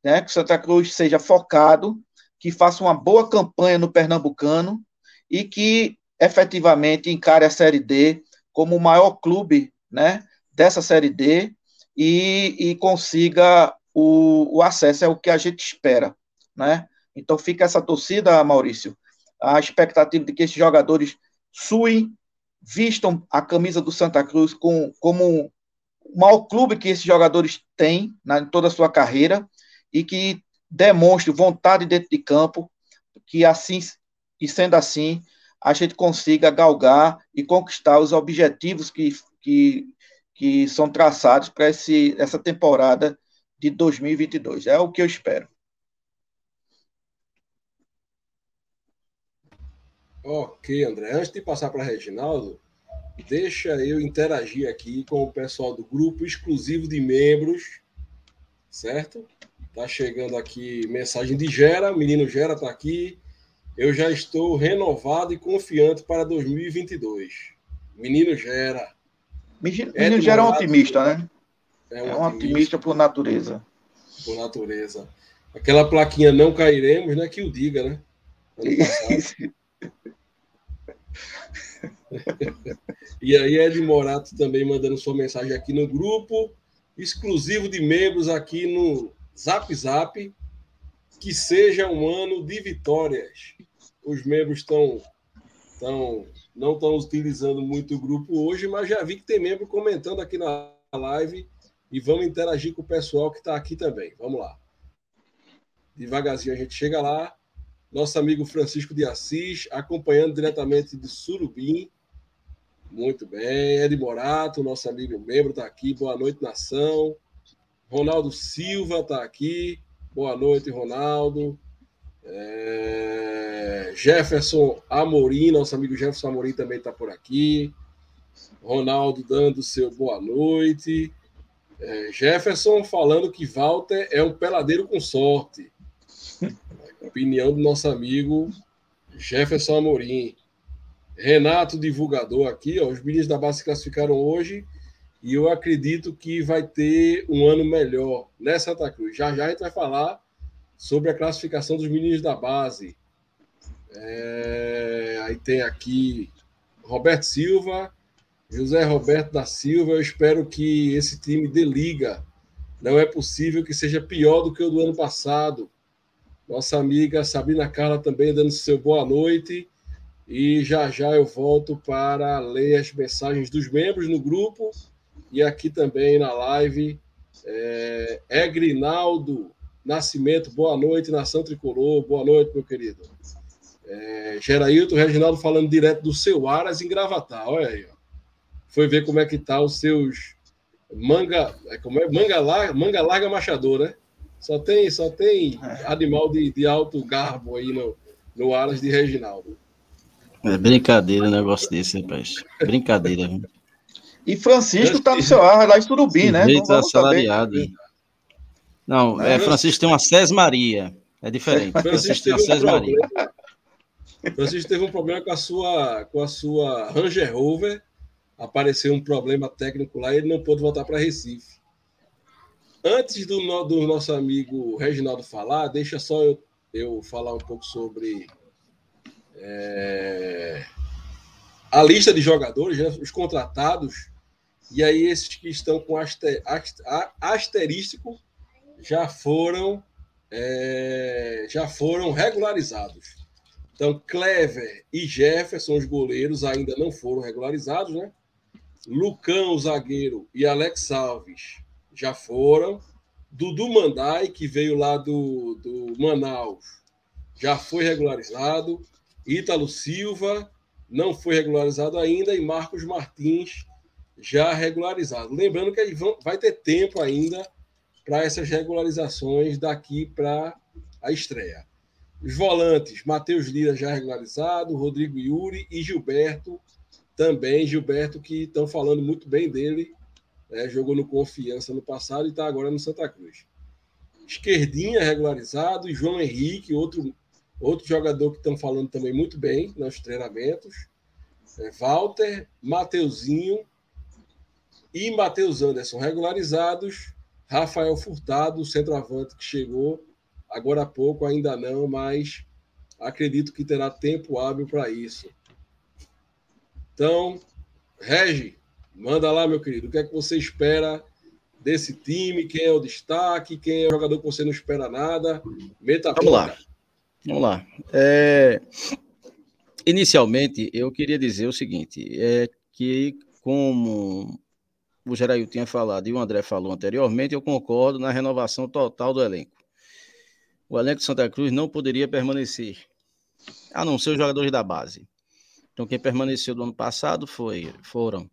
né, que o Santa Cruz seja focado que faça uma boa campanha no Pernambucano e que efetivamente encare a Série D como o maior clube né, dessa Série D e, e consiga o, o, acesso, é o que a gente espera. Né? Então fica essa torcida, Maurício, a expectativa de que esses jogadores suem, vistam a camisa do Santa Cruz com, como o maior clube que esses jogadores têm na, em toda a sua carreira e que demonstre vontade dentro de campo, que assim, e sendo assim, a gente consiga galgar e conquistar os objetivos que, que, que são traçados para essa temporada de 2022. É o que eu espero. Ok, André. Antes de passar para Reginaldo, deixa eu interagir aqui com o pessoal do grupo exclusivo de membros, certo? Tá chegando aqui mensagem de Gera, menino Gera tá aqui. Eu já estou renovado e confiante para 2022. Menino Gera. Menino, menino Gera é um otimista, né? É um, é um otimista, otimista por natureza. Por natureza. Aquela plaquinha não cairemos, né? Que o diga, né? e aí, Ed Morato também mandando sua mensagem aqui no grupo, exclusivo de membros aqui no Zap Zap, que seja um ano de vitórias. Os membros estão Então, não estão utilizando muito o grupo hoje, mas já vi que tem membro comentando aqui na live e vamos interagir com o pessoal que está aqui também. Vamos lá. Devagarzinho a gente chega lá. Nosso amigo Francisco de Assis, acompanhando diretamente de Surubim. Muito bem. Ed Morato, nosso amigo membro, está aqui. Boa noite, nação. Ronaldo Silva está aqui. Boa noite, Ronaldo. É... Jefferson Amorim, nosso amigo Jefferson Amorim também está por aqui. Ronaldo dando seu boa noite. É, Jefferson falando que Walter é um peladeiro com sorte. Opinião do nosso amigo Jefferson Amorim. Renato, divulgador aqui, ó, os meninos da base se classificaram hoje e eu acredito que vai ter um ano melhor nessa Santa Cruz. Já já a gente vai falar sobre a classificação dos meninos da base. É, aí tem aqui Roberto Silva, José Roberto da Silva. Eu espero que esse time dê liga. Não é possível que seja pior do que o do ano passado. Nossa amiga Sabrina Carla também dando seu boa noite. E já já eu volto para ler as mensagens dos membros no grupo e aqui também na live. É, é Grinaldo Nascimento, boa noite, Nação Tricolor, boa noite, meu querido. É, Gerailton Reginaldo falando direto do seu Aras em Gravatar, olha aí, ó. Foi ver como é que tá os seus manga, é, como é? Manga larga, manga larga machador, né? Só tem, só tem é. animal de, de alto garbo aí no, no Aras de Reginaldo. É brincadeira um negócio desse, rapaz. Brincadeira. E Francisco tá no seu ar lá em Surubim, né? Então, assalariado. Não, é, Francisco tem uma Cés Maria. É diferente. Francisco tem uma Cés Maria. Francisco teve um problema com a sua, com a sua Ranger Rover. Apareceu um problema técnico lá e ele não pôde voltar para Recife. Antes do, do, nosso amigo Reginaldo falar, deixa só eu, eu falar um pouco sobre é, a lista de jogadores, né, os contratados, e aí esses que estão com aster, asterístico já foram é, já foram regularizados. Então, Clever e Jefferson, os goleiros, ainda não foram regularizados, né? Lucão, o zagueiro, e Alex Alves já foram. Dudu Mandai, que veio lá do, do Manaus, já foi regularizado. Ítalo Silva não foi regularizado ainda. E Marcos Martins já regularizado. Lembrando que vai ter tempo ainda para essas regularizações daqui para a estreia. Os volantes, Matheus Lira já regularizado, Rodrigo Yuri e Gilberto também. Gilberto que estão falando muito bem dele, né? jogou no Confiança no passado e está agora no Santa Cruz. Esquerdinha regularizado, João Henrique, outro, outro jogador que estão falando também muito bem nos treinamentos. É, Walter, Mateuzinho e Matheus Anderson regularizados. Rafael Furtado, centroavante que chegou agora há pouco, ainda não, mas acredito que terá tempo hábil para isso. Então, Regi, manda lá, meu querido, o que é que você espera desse time? Quem é o destaque? Quem é o jogador que você não espera nada? Meta Vamos lá. Vamos lá. É... Inicialmente, eu queria dizer o seguinte: é que, como o Gerail tinha falado e o André falou anteriormente, eu concordo na renovação total do elenco. O elenco de Santa Cruz não poderia permanecer, a não ser os jogadores da base. Então, quem permaneceu do ano passado foi, foram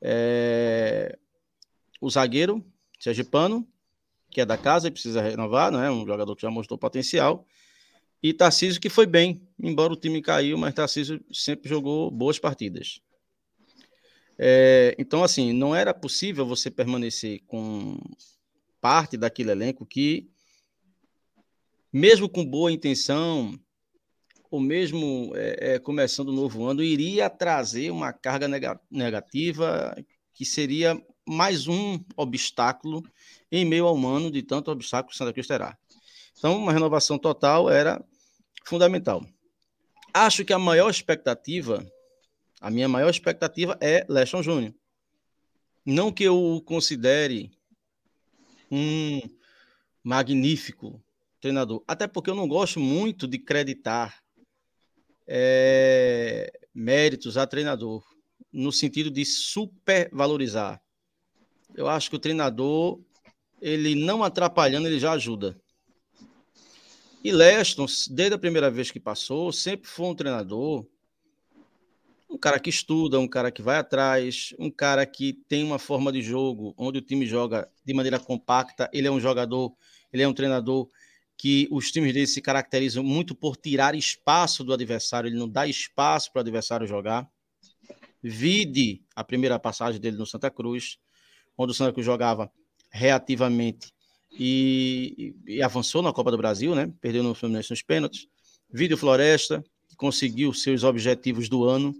é, o zagueiro, Sergipano, que é da casa e precisa renovar, é? Um jogador que já mostrou potencial. E Tarcísio, que foi bem, embora o time caiu, mas Tarcísio sempre jogou boas partidas. É, então, assim, não era possível você permanecer com parte daquele elenco que, mesmo com boa intenção, ou mesmo é, é, começando o novo ano, iria trazer uma carga negativa que seria mais um obstáculo em meio ao ano de tanto obstáculo que Santa Cruz terá. Então, uma renovação total era fundamental. Acho que a maior expectativa a minha maior expectativa é Leston Júnior. Não que eu o considere um magnífico treinador, até porque eu não gosto muito de creditar é, méritos a treinador, no sentido de supervalorizar. Eu acho que o treinador, ele não atrapalhando, ele já ajuda. E Leston, desde a primeira vez que passou, sempre foi um treinador, um cara que estuda, um cara que vai atrás, um cara que tem uma forma de jogo onde o time joga de maneira compacta. Ele é um jogador, ele é um treinador que os times dele se caracterizam muito por tirar espaço do adversário, ele não dá espaço para o adversário jogar. Vide a primeira passagem dele no Santa Cruz, onde o Santa Cruz jogava reativamente e, e avançou na Copa do Brasil, né? Perdeu no Fluminense nos pênaltis. Vide o Floresta, que conseguiu seus objetivos do ano.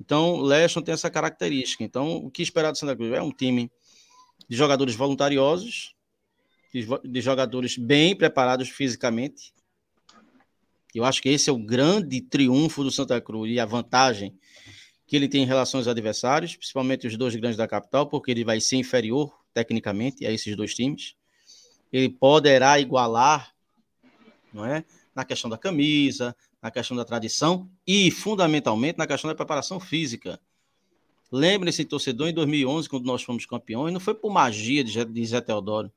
Então, o Leston tem essa característica. Então, o que esperar do Santa Cruz? É um time de jogadores voluntariosos, de, jogadores bem preparados fisicamente. Eu acho que esse é o grande triunfo do Santa Cruz e a vantagem que ele tem em relação aos adversários, principalmente os dois grandes da capital, porque ele vai ser inferior tecnicamente a esses dois times. Ele poderá igualar, não é? Na questão da camisa, na questão da tradição e, fundamentalmente, na questão da preparação física. Lembre-se, torcedor, em 2011, quando nós fomos campeões, não foi por magia de Zé Teodoro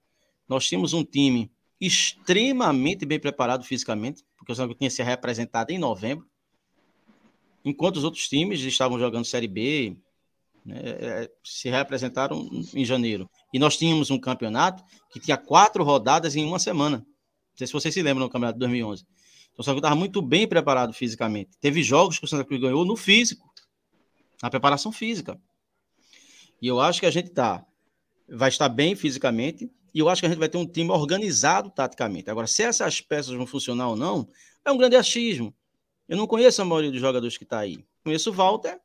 nós tínhamos um time extremamente bem preparado fisicamente, porque o Santa tinha se representado em novembro, enquanto os outros times estavam jogando Série B, né, é, se representaram em janeiro. E nós tínhamos um campeonato que tinha quatro rodadas em uma semana. Não sei se vocês se lembram do campeonato de 2011. Então o Santa estava muito bem preparado fisicamente. Teve jogos que o Santa Cruz ganhou no físico, na preparação física. E eu acho que a gente tá, vai estar bem fisicamente, e eu acho que a gente vai ter um time organizado taticamente. Agora, se essas peças vão funcionar ou não, é um grande achismo. Eu não conheço a maioria dos jogadores que está aí. Conheço o Walter,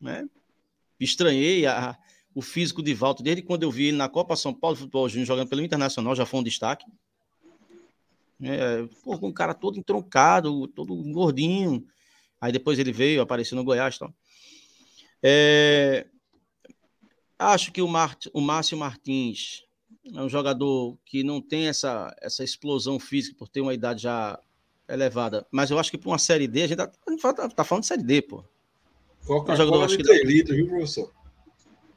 né? Estranhei a, o físico de Walter desde quando eu vi ele na Copa São Paulo Futebol Júnior jogando pelo Internacional, já foi um destaque. É, pô, um cara todo entroncado, todo gordinho. Aí depois ele veio, apareceu no Goiás e tal. É, acho que o, o Márcio Martins é um jogador que não tem essa, essa explosão física por ter uma idade já elevada. Mas eu acho que para uma Série D, a gente tá, tá, falando de Série D, pô. Coca-Cola é um jogador, de 3 litros, viu, professor?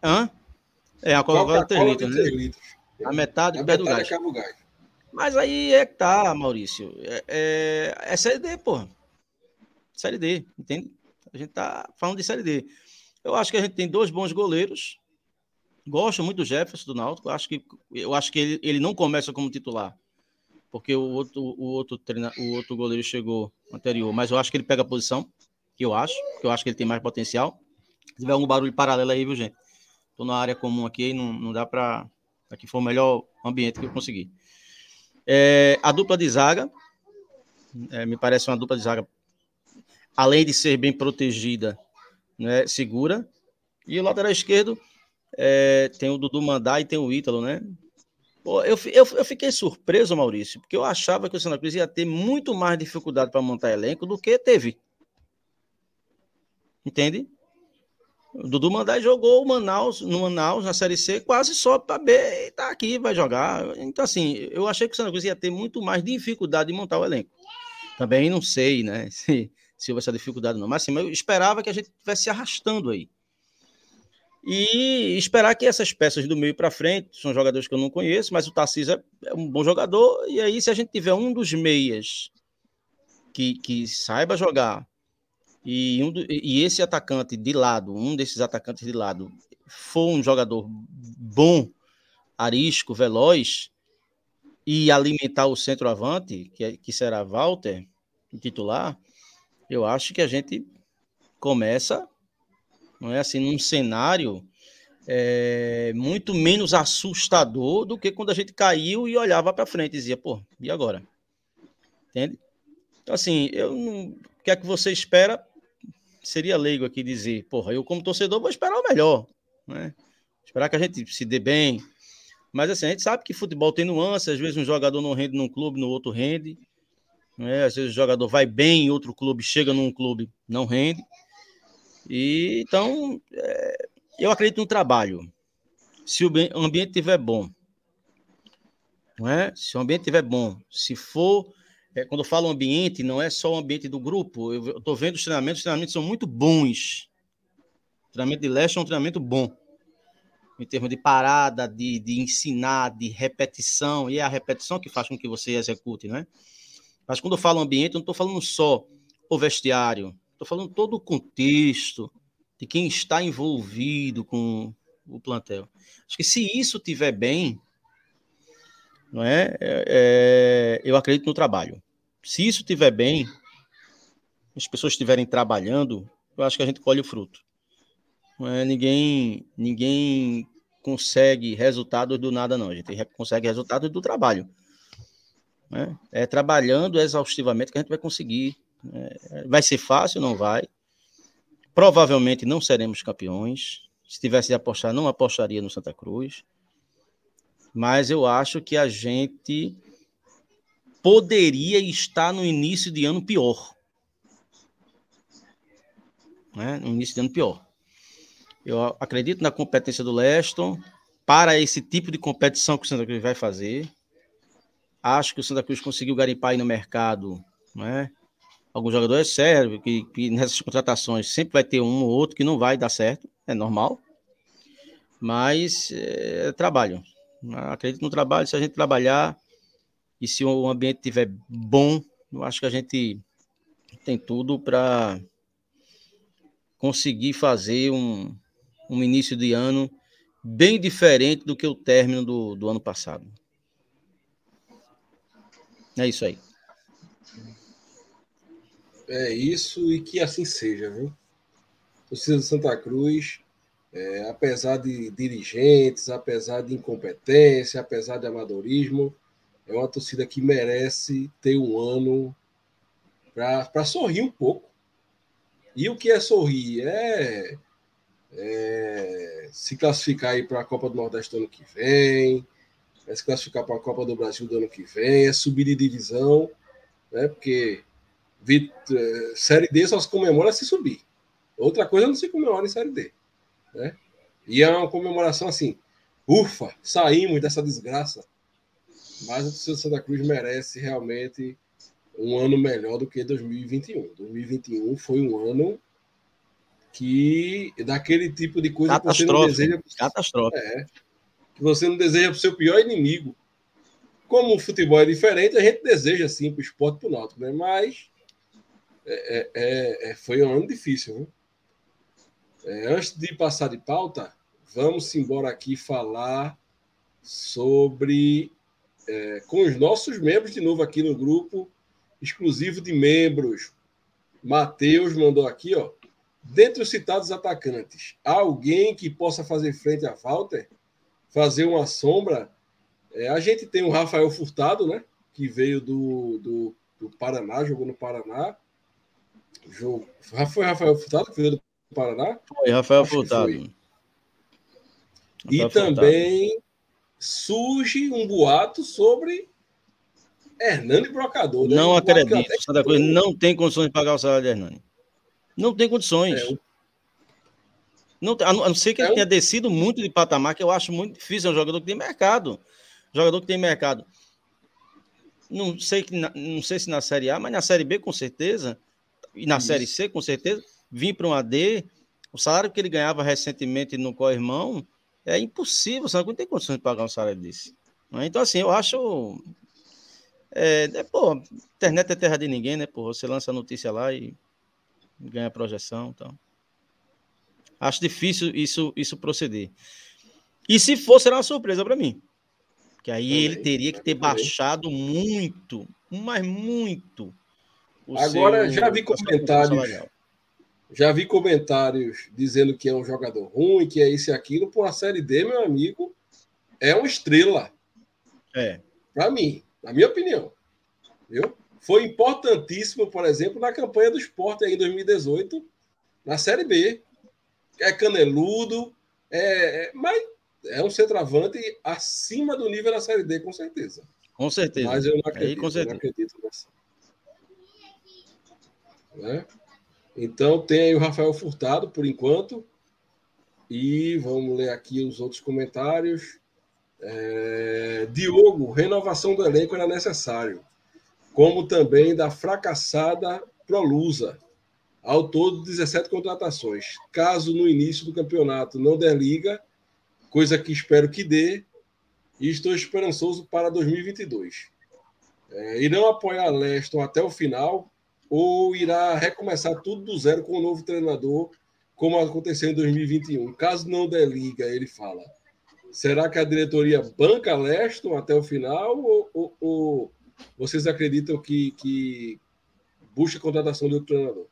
Hã? É, a Coca-Cola de 3 litros, né? litros. A metade, a metade do gás. O gás. Mas aí é que tá, Maurício. É, é, é Série D, pô. Série D, entende? A gente tá falando de Série D. Eu acho que a gente tem dois bons goleiros, Gosto muito do Jefferson do Náutico. Acho que, eu acho que ele, ele não começa como titular, porque o outro, o, outro treina, o outro goleiro chegou anterior. Mas eu acho que ele pega a posição, que eu acho, que eu acho que ele tem mais potencial. Se tiver algum barulho paralelo aí, viu, gente? Tô na área comum aqui e não, não dá para. Aqui foi o melhor ambiente que eu consegui. É, a dupla de zaga, é, me parece uma dupla de zaga, além de ser bem protegida, né, segura. E o lateral esquerdo, é, tem o Dudu Mandar e tem o Ítalo, né? Pô, eu, eu, eu, fiquei surpreso, Maurício, porque eu achava que o Santa Cruz ia ter muito mais dificuldade para montar elenco do que teve. Entende? O Dudu Mandai jogou o Manaus, no Manaus, na Série C, quase só para B e tá aqui, vai jogar. Então, assim, eu achei que o Santa Cruz ia ter muito mais dificuldade de montar o elenco. Também não sei, né, se, se houve essa dificuldade não. Mas, assim, eu esperava que a gente estivesse arrastando aí. E esperar que essas peças do meio para frente, são jogadores que eu não conheço, mas o Tarcísio é, é um bom jogador. E aí, se a gente tiver um dos meias que, que saiba jogar, e, um do, e esse atacante de lado, um desses atacantes de lado, for um jogador bom, arisco, veloz, e alimentar o centroavante, que, é, que será Walter, titular, eu acho que a gente começa não é assim, num cenário é, muito menos assustador do que quando a gente caiu e olhava para frente e dizia, pô, e agora? Entende? Então, assim, eu não. O que é que você espera? Seria leigo aqui dizer, porra, eu como torcedor vou esperar o melhor, né? Esperar que a gente se dê bem. Mas assim, a gente sabe que futebol tem nuances, às vezes um jogador não rende num clube, no outro rende. Né? Às vezes o jogador vai bem em outro clube, chega num clube, não rende. E então é, eu acredito no trabalho. Se o ambiente estiver bom, não é? Se o ambiente estiver bom, se for é, quando eu falo ambiente, não é só o ambiente do grupo. Eu estou vendo os treinamentos, os treinamentos são muito bons. O treinamento de leste é um treinamento bom. Em termos de parada, de, de ensinar, de repetição. E é a repetição que faz com que você execute, né? Mas quando eu falo ambiente, eu não estou falando só o vestiário. Estou falando todo o contexto de quem está envolvido com o plantel. Acho que se isso tiver bem, não é? é, é eu acredito no trabalho. Se isso estiver bem, as pessoas estiverem trabalhando, eu acho que a gente colhe o fruto. Não é, ninguém, ninguém consegue resultados do nada, não. A gente consegue resultados do trabalho. Né? É trabalhando exaustivamente que a gente vai conseguir. É, vai ser fácil? Não vai. Provavelmente não seremos campeões. Se tivesse de apostar, não apostaria no Santa Cruz mas eu acho que a gente poderia estar no início de ano pior. Né? No início de ano pior. Eu acredito na competência do Leston para esse tipo de competição que o Santa Cruz vai fazer. Acho que o Santa Cruz conseguiu garimpar aí no mercado, né? Alguns jogadores sérios, que, que nessas contratações sempre vai ter um ou outro que não vai dar certo, é normal. Mas é trabalho. Acredito no trabalho, se a gente trabalhar e se o ambiente estiver bom, eu acho que a gente tem tudo para conseguir fazer um, um início de ano bem diferente do que o término do, do ano passado. É isso aí. É isso e que assim seja, viu? Torcida de Santa Cruz é, apesar de dirigentes, apesar de incompetência, apesar de amadorismo, é uma torcida que merece ter um ano para sorrir um pouco. E o que é sorrir? É, é se classificar para a Copa do Nordeste do ano que vem, é se classificar para a Copa do Brasil do ano que vem, é subir de divisão, né? porque Série D só se comemora se subir. Outra coisa não se comemora em Série D. Né? E é uma comemoração assim: ufa, saímos dessa desgraça. Mas o torcedor Santa Cruz merece realmente um ano melhor do que 2021. 2021 foi um ano que daquele tipo de coisa que você não deseja. Catastrófico. É, que você não deseja para o seu pior inimigo. Como o futebol é diferente, a gente deseja sim para o esporte para o Náutico, né? Mas é, é, é, é, foi um ano difícil, né? É, antes de passar de pauta, vamos embora aqui falar sobre com os nossos membros de novo aqui no grupo exclusivo de membros. Matheus mandou aqui, ó. Dentre os citados atacantes, há alguém que possa fazer frente a Walter? Fazer uma sombra? É, a gente tem o Rafael Furtado, né? Que veio do, do, do Paraná, jogou no Paraná. Jogo... Foi Rafael Furtado que veio do Paraná? Foi, Rafael Furtado. E também surge um boato sobre Hernani Brocador. Né? Não acredito. Santa Cruz não tem condições de pagar o salário de Hernani. Não tem condições. É, não, a não ser que é ele um... tenha descido muito de patamar, que eu acho muito difícil. É um jogador que tem mercado. Jogador que tem mercado. Não sei, que não sei se na Série A, mas na Série B, com certeza. E na Isso. Série C, com certeza vir para um AD, o salário que ele ganhava recentemente no co-irmão é impossível, você não tem condições de pagar um salário desse. Né? Então, assim, eu acho. É, é, pô, internet é terra de ninguém, né? Pô, você lança a notícia lá e ganha projeção. Então. Acho difícil isso, isso proceder. E se fosse, era uma surpresa para mim. Que aí ele teria que ter baixado muito, mas muito. Agora, seu, já vi comentários já vi comentários dizendo que é um jogador ruim, que é isso e aquilo. Por uma Série D, meu amigo, é uma estrela. É. Para mim, na minha opinião. Viu? Foi importantíssimo, por exemplo, na campanha do esporte aí em 2018, na Série B. É caneludo, é, é, mas é um centroavante acima do nível da Série D, com certeza. Com certeza. Mas eu não acredito, aí, com certeza. não acredito nessa. Né? Então tem aí o Rafael Furtado por enquanto. E vamos ler aqui os outros comentários. É... Diogo, renovação do elenco era necessário. como também da fracassada Prolusa. Ao todo, 17 contratações. Caso no início do campeonato não der liga, coisa que espero que dê, e estou esperançoso para 2022. É, irão apoiar Leston até o final ou irá recomeçar tudo do zero com o um novo treinador, como aconteceu em 2021? Caso não der liga, ele fala. Será que a diretoria banca Leston até o final ou, ou, ou vocês acreditam que, que busca a contratação outro treinador?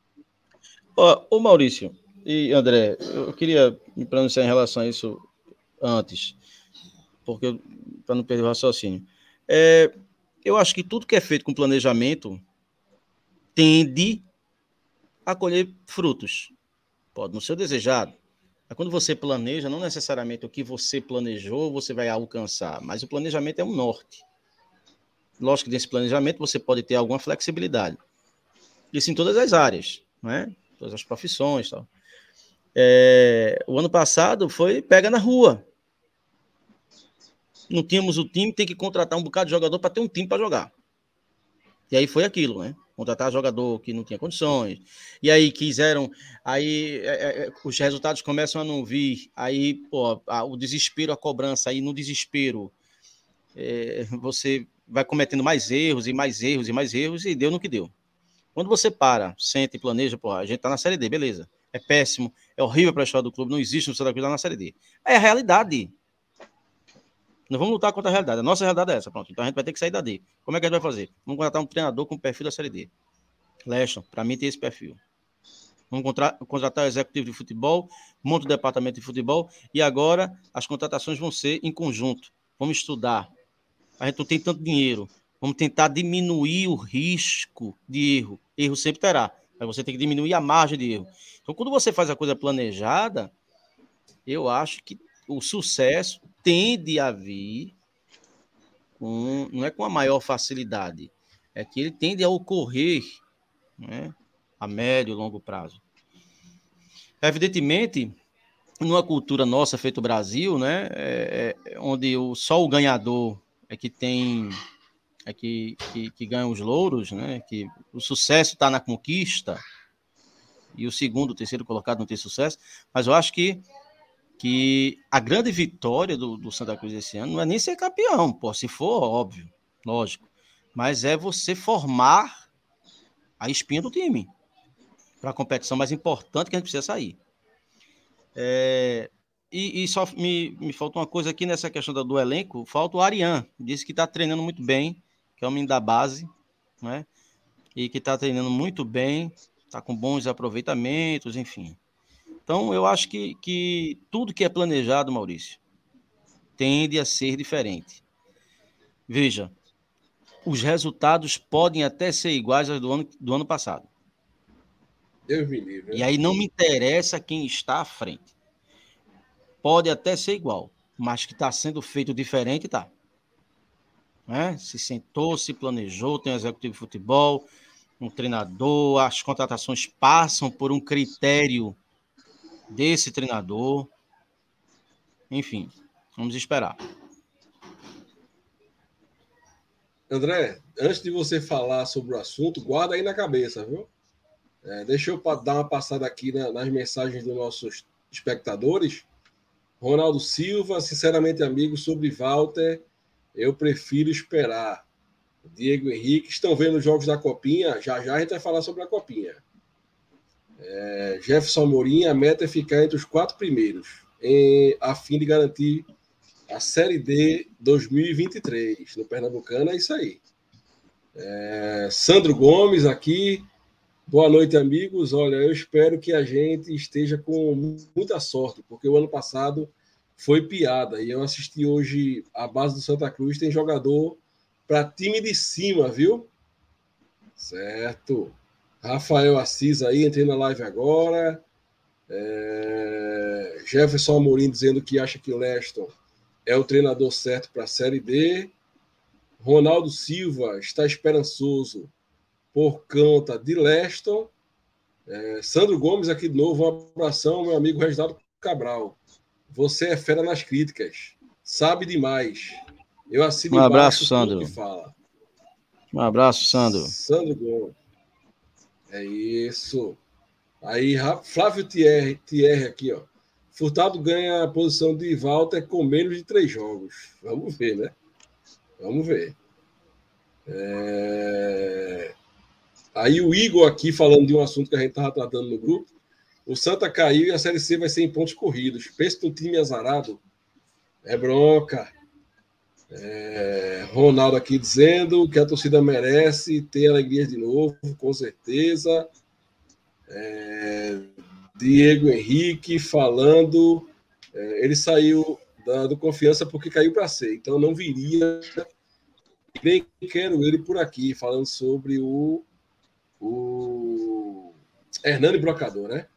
Ó, o Maurício e André, eu queria me pronunciar em relação a isso antes, porque para não perder o raciocínio. É, eu acho que tudo que é feito com planejamento tende a colher frutos. Pode não ser desejado. Mas quando você planeja, não necessariamente o que você planejou você vai alcançar, mas o planejamento é um norte. Lógico que nesse planejamento você pode ter alguma flexibilidade. Isso em todas as áreas, né? Todas as profissões, tal. É, o ano passado foi pega na rua. Não tínhamos o time, tem que contratar um bocado de jogador para ter um time para jogar. E aí foi aquilo, né? Contratar jogador que não tinha condições. E aí quiseram, aí é, é, é, os resultados começam a não vir. Aí, pô, a, o desespero, a cobrança, aí no desespero, é, você vai cometendo mais erros e mais erros e mais erros e deu no que deu. Quando você para, senta e planeja, pô, a gente tá na Série D, beleza. É péssimo, é horrível para a história do clube, não existe no Santa Cruz na Série D. É a realidade. Nós vamos lutar contra a realidade. A nossa realidade é essa, pronto. Então a gente vai ter que sair da D. Como é que a gente vai fazer? Vamos contratar um treinador com perfil da Série D. Leston, para mim tem esse perfil. Vamos contratar o executivo de futebol, monta o departamento de futebol e agora as contratações vão ser em conjunto. Vamos estudar. A gente não tem tanto dinheiro. Vamos tentar diminuir o risco de erro. Erro sempre terá, mas você tem que diminuir a margem de erro. Então, quando você faz a coisa planejada, eu acho que o sucesso tende a vir com, não é com a maior facilidade, é que ele tende a ocorrer né, a médio e longo prazo. Evidentemente, numa cultura nossa feito Brasil, né, é, é, onde o, só o ganhador é que tem é que, que, que ganha os louros, né, que o sucesso está na conquista e o segundo, o terceiro colocado não tem sucesso, mas eu acho que que a grande vitória do, do, Santa Cruz esse ano não é nem ser campeão, pô, se for, óbvio, lógico, mas é você formar a espinha do time para a competição mais importante que a gente precisa sair. É, e, e, só me, me falta uma coisa aqui nessa questão do, do elenco, falta o Arian, disse que está treinando muito bem, que é o menino da base, né? E que está treinando muito bem, está com bons aproveitamentos, enfim. Então, eu acho que, que tudo que é planejado, Maurício, tende a ser diferente. Veja, os resultados podem até ser iguais aos do ano, do ano passado. Deus me livre. E aí não me interessa quem está à frente. Pode até ser igual, mas que está sendo feito diferente, tá. Né? Se sentou, se planejou, tem um executivo de futebol, um treinador, as contratações passam por um critério desse treinador. Enfim, vamos esperar. André, antes de você falar sobre o assunto, guarda aí na cabeça, viu? É, deixa eu dar uma passada aqui na, nas mensagens dos nossos espectadores. Ronaldo Silva, sinceramente, amigo, sobre Walter, eu prefiro esperar. Diego Henrique, estão vendo os jogos da Copinha? Já já a gente vai falar sobre a Copinha. É, Jefferson Amorim, a meta é ficar entre os quatro primeiros, em, a fim de garantir a Série D 2023. No Pernambucano é isso aí. É, Sandro Gomes aqui. Boa noite, amigos. Olha, eu espero que a gente esteja com muita sorte, porque o ano passado foi piada. E eu assisti hoje a base do Santa Cruz, tem jogador para time de cima, viu? Certo. Rafael Assis aí, entrei na live agora. É... Jefferson Amorim dizendo que acha que o Leston é o treinador certo para a Série D. Ronaldo Silva está esperançoso por conta de Leston. É... Sandro Gomes aqui de novo, um abração, meu amigo Reginaldo Cabral. Você é fera nas críticas, sabe demais. Eu assino um abraço, Sandro. fala. Um abraço, Sandro. Sandro Gomes. É isso. Aí, Flávio Thierry, aqui, ó. Furtado ganha a posição de Walter com menos de três jogos. Vamos ver, né? Vamos ver. É... Aí o Igor aqui falando de um assunto que a gente estava tratando no grupo. O Santa caiu e a Série C vai ser em pontos corridos. Pensa no time azarado. É bronca. É... Ronaldo aqui dizendo que a torcida merece ter alegria de novo, com certeza. É... Diego Henrique falando. É... ele saiu da, confiança porque caiu para C, então não viria. Nem quero ele por aqui, falando sobre o o Hernani Brocador, né?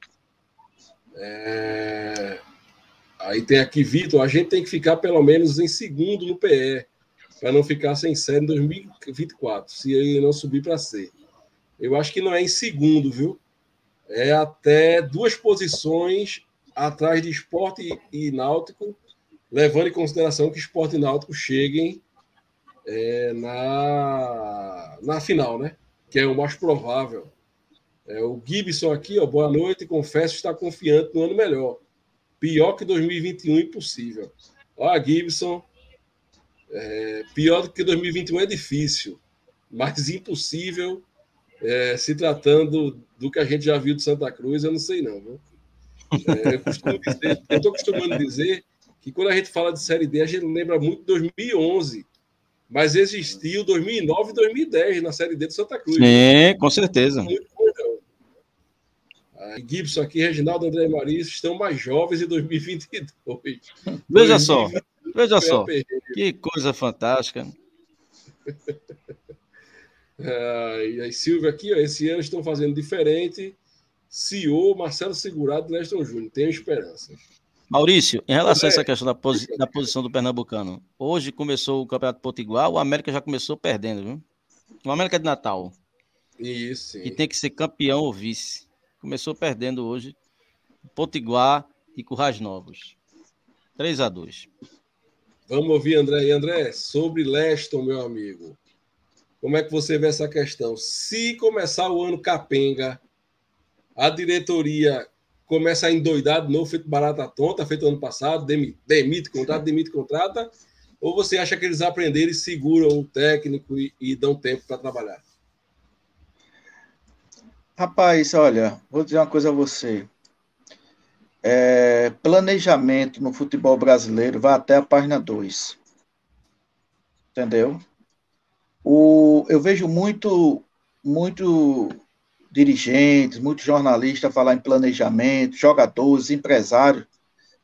É... Aí tem aqui Vitor, a gente tem que ficar pelo menos em segundo no PE, para não ficar sem série em 2024, se ele não subir para C. Eu acho que não é em segundo, viu? É até duas posições atrás de esporte e náutico, levando em consideração que esporte e náutico cheguem é, na, na final, né? que é o mais provável. É, o Gibson aqui, ó, boa noite, confesso estar confiante no ano melhor. Pior que 2021, impossível. Ó, Gibson, é, pior do que 2021 é difícil, mas impossível, é, se tratando do que a gente já viu de Santa Cruz, eu não sei não. Viu? É, eu estou acostumando a dizer que quando a gente fala de Série D, a gente lembra muito de 2011, mas existiu 2009 e 2010 na Série D do Santa Cruz. Sim, com certeza. Muito Gibson aqui, Reginaldo André Maris estão mais jovens em 2022. Veja 2022, só, veja só, que coisa fantástica. ah, e aí, Silvio aqui, ó, esse ano estão fazendo diferente. CEO Marcelo Segurado e Leston Júnior, tenho esperança. Maurício, em relação é. a essa questão da, posi da, posição do Pernambucano, hoje começou o Campeonato Potiguar, o América já começou perdendo, viu? O América de Natal. Isso. Que tem que ser campeão ou vice. Começou perdendo hoje Potiguar e Currais Novos. 3 a 2 Vamos ouvir, André. E André, sobre Leston, meu amigo. Como é que você vê essa questão? Se começar o ano capenga, a diretoria começa a endoidar de novo, feito barata tonta, feito ano passado, demite, demite contrato, demite contrata, ou você acha que eles aprenderam e seguram o técnico e, e dão tempo para trabalhar? Rapaz, olha, vou dizer uma coisa a você. É, planejamento no futebol brasileiro vai até a página 2. Entendeu? O, eu vejo muito, muito dirigentes, muitos jornalistas falar em planejamento, jogadores, empresários,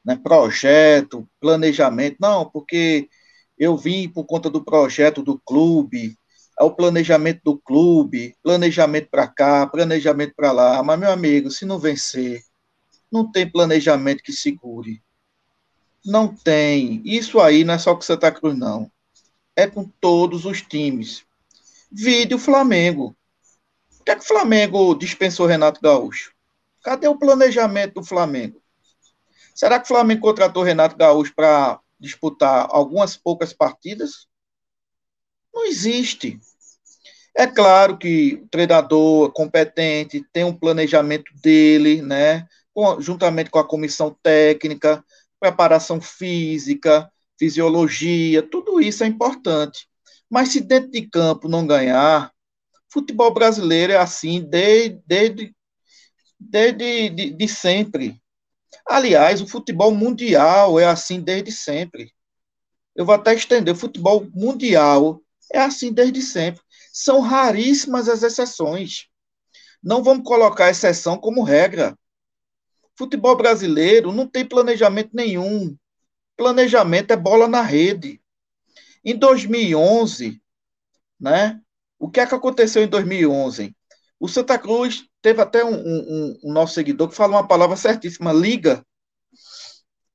né, projeto, planejamento. Não, porque eu vim por conta do projeto do clube, é o planejamento do clube, planejamento para cá, planejamento para lá. Mas, meu amigo, se não vencer, não tem planejamento que segure. Não tem. Isso aí não é só com Santa Cruz, não. É com todos os times. Vide o Flamengo. Por que, é que o Flamengo dispensou Renato Gaúcho? Cadê o planejamento do Flamengo? Será que o Flamengo contratou Renato Gaúcho para disputar algumas poucas partidas? Não existe. É claro que o treinador competente, tem um planejamento dele, né? juntamente com a comissão técnica, preparação física, fisiologia, tudo isso é importante. Mas se dentro de campo não ganhar, futebol brasileiro é assim desde, desde, desde de, de sempre. Aliás, o futebol mundial é assim desde sempre. Eu vou até estender, o futebol mundial é assim desde sempre. São raríssimas as exceções. Não vamos colocar exceção como regra. Futebol brasileiro não tem planejamento nenhum. Planejamento é bola na rede. Em 2011, né, o que é que aconteceu em 2011? O Santa Cruz teve até um, um, um nosso seguidor que falou uma palavra certíssima, liga.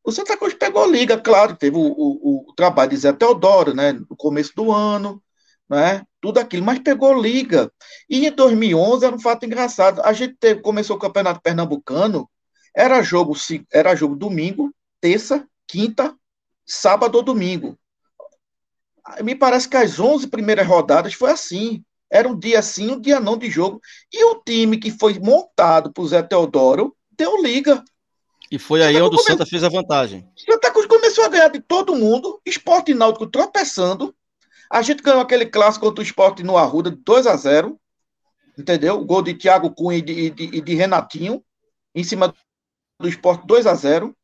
O Santa Cruz pegou liga, claro, teve o, o, o trabalho de Zé Teodoro, né, no começo do ano, né, tudo aquilo, mas pegou liga. E em 2011 era um fato engraçado. A gente teve, começou o Campeonato Pernambucano, era jogo, era jogo domingo, terça, quinta, sábado ou domingo. me parece que as 11 primeiras rodadas foi assim. Era um dia sim, um dia não de jogo. E o time que foi montado por Zé Teodoro deu liga. E foi aí onde o Santa fez a vantagem. Santa Cruz começou a ganhar de todo mundo, esporte náutico tropeçando. A gente ganhou aquele clássico contra o esporte no Arruda, 2 a 0 Entendeu? O gol de Thiago Cunha e de, de, de Renatinho, em cima do esporte 2 a 0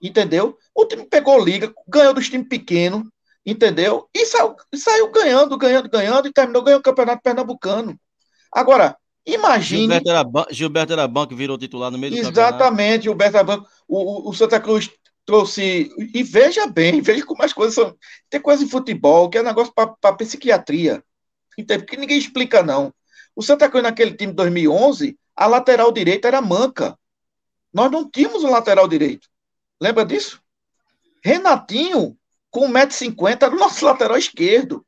Entendeu? O time pegou liga, ganhou dos times pequenos, entendeu? E saiu, saiu ganhando, ganhando, ganhando e terminou ganhando o Campeonato Pernambucano. Agora, imagine. Gilberto era, Gilberto era banco virou titular no meio do Exatamente, Gilberto era banco. O, o, Santa Cruz trouxe. E veja bem, veja como as coisas são. Tem coisa em futebol que é negócio para psiquiatria. Entende? Porque ninguém explica, não. O Santa Cruz, naquele time de 2011, a lateral direita era manca. Nós não tínhamos um lateral direito. Lembra disso? Renatinho, com 1,50m, era o nosso lateral esquerdo.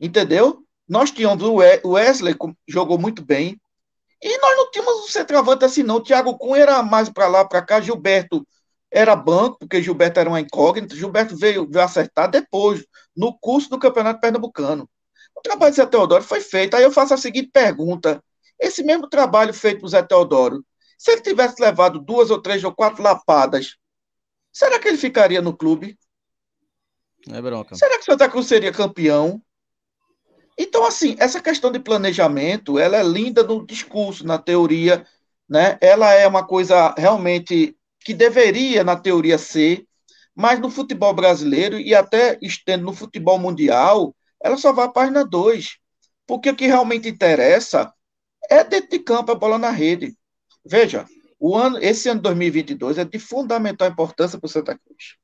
Entendeu? Nós tínhamos o Wesley, jogou muito bem. E nós não tínhamos um centroavante assim, não. O Thiago Cunha era mais para lá, para cá. Gilberto era banco, porque Gilberto era uma incógnita. Gilberto veio, veio acertar depois, no curso do Campeonato Pernambucano. O trabalho de Zé Teodoro foi feito. Aí eu faço a seguinte pergunta: esse mesmo trabalho feito por Zé Teodoro, se ele tivesse levado duas ou três ou quatro lapadas Será que ele ficaria no clube? É bronca. Será que o Santa Cruz seria campeão? Então, assim, essa questão de planejamento, ela é linda no discurso, na teoria, né? Ela é uma coisa realmente que deveria, na teoria, ser, mas no futebol brasileiro e até estendo no futebol mundial, ela só vai à página 2. Porque o que realmente interessa é dentro de campo a bola na rede. Veja, o ano, esse ano 2022 é de fundamental importância para o Santa Cruz.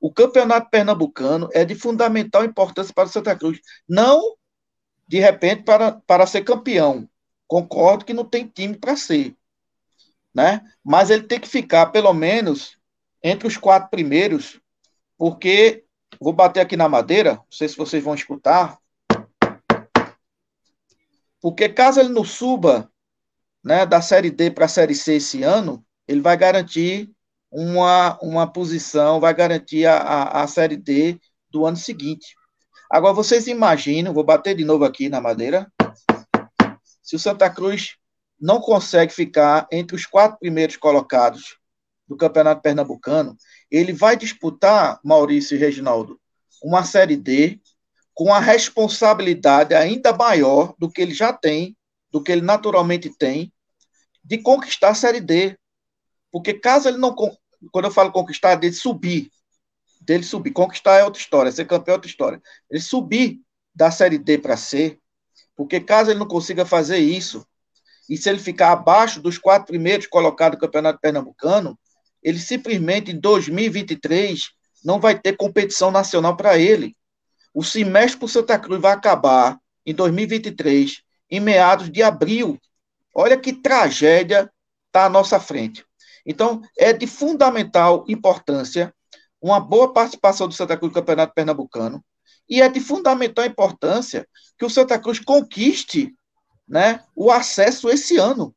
O Campeonato Pernambucano é de fundamental importância para o Santa Cruz. Não, de repente, para, para ser campeão. Concordo que não tem time para ser. Né? Mas ele tem que ficar, pelo menos, entre os quatro primeiros, porque vou bater aqui na madeira, não sei se vocês vão escutar. Porque caso ele não suba né, da Série D para a Série C esse ano, ele vai garantir uma, uma posição, vai garantir a, a, a Série D do ano seguinte. Agora, vocês imaginam, vou bater de novo aqui na madeira, se o Santa Cruz não consegue ficar entre os quatro primeiros colocados do Campeonato Pernambucano, ele vai disputar, Maurício e Reginaldo, uma Série D com a responsabilidade ainda maior do que ele já tem do que ele naturalmente tem de conquistar a Série D. Porque caso ele não. Quando eu falo conquistar, dele subir. Dele subir. Conquistar é outra história, ser campeão é outra história. Ele subir da Série D para C. Porque caso ele não consiga fazer isso, e se ele ficar abaixo dos quatro primeiros colocados do Campeonato Pernambucano, ele simplesmente em 2023 não vai ter competição nacional para ele. O semestre para o Santa Cruz vai acabar em 2023 em meados de abril. Olha que tragédia está à nossa frente. Então, é de fundamental importância uma boa participação do Santa Cruz no Campeonato Pernambucano e é de fundamental importância que o Santa Cruz conquiste né, o acesso esse ano.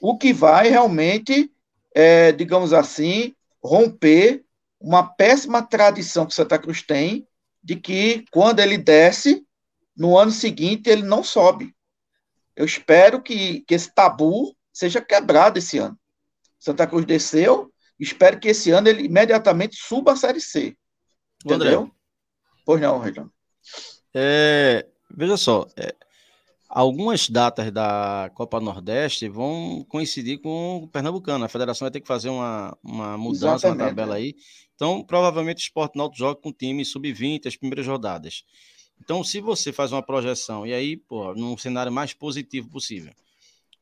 O que vai realmente, é, digamos assim, romper uma péssima tradição que Santa Cruz tem de que quando ele desce, no ano seguinte ele não sobe. Eu espero que, que esse tabu seja quebrado esse ano. Santa Cruz desceu, espero que esse ano ele imediatamente suba a Série C. Entendeu? André, pois não, Região. É, veja só, é, algumas datas da Copa Nordeste vão coincidir com o Pernambucano. A federação vai ter que fazer uma, uma mudança Exatamente, na tabela é. aí. Então, provavelmente o Sport Náutico joga com time sub-20 as primeiras rodadas. Então, se você faz uma projeção, e aí, pô, num cenário mais positivo possível,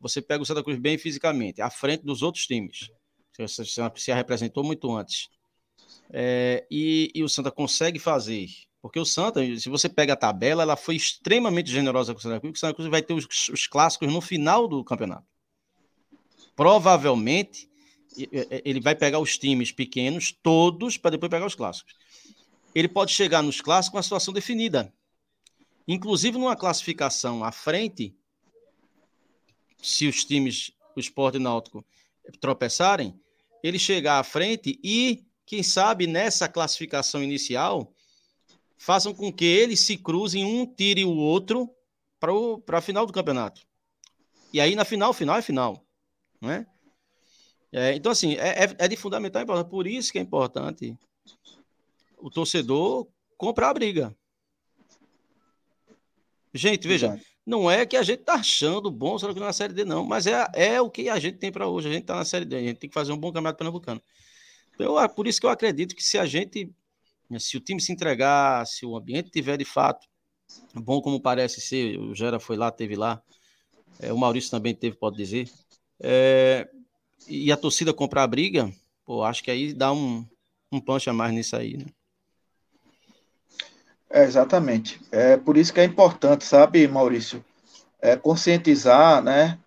você pega o Santa Cruz bem fisicamente, à frente dos outros times. Você se representou muito antes. É, e, e, o Santa consegue fazer. Porque o Santa, se você pega a tabela, ela foi extremamente generosa com o Santa Cruz, porque o Santa Cruz vai ter os, os clássicos no final do campeonato. Provavelmente, ele vai pegar os times pequenos, todos, para depois pegar os clássicos. Ele pode chegar nos clássicos com a situação definida. Inclusive, numa classificação à frente, se os times, o esporte náutico, tropeçarem, ele chegar à frente e, quem sabe, nessa classificação inicial, façam com que eles se cruzem, um tire o outro para a final do campeonato. E aí na final, final é final. Não é? Então, assim, é, é, é de fundamental importância. Por isso que é importante o torcedor comprar a briga. Gente, veja, Exato. não é que a gente tá achando bom só que na Série D, não, mas é, é o que a gente tem para hoje. A gente tá na Série D, a gente tem que fazer um bom campeonato pernambucano. Eu, por isso que eu acredito que se a gente, se o time se entregar, se o ambiente tiver de fato bom como parece ser, o Gera foi lá, teve lá, é, o Maurício também teve, pode dizer, é, e a torcida comprar a briga, pô, acho que aí dá um, um punch a mais nisso aí, né? É, exatamente. É por isso que é importante, sabe, Maurício, é, conscientizar, né?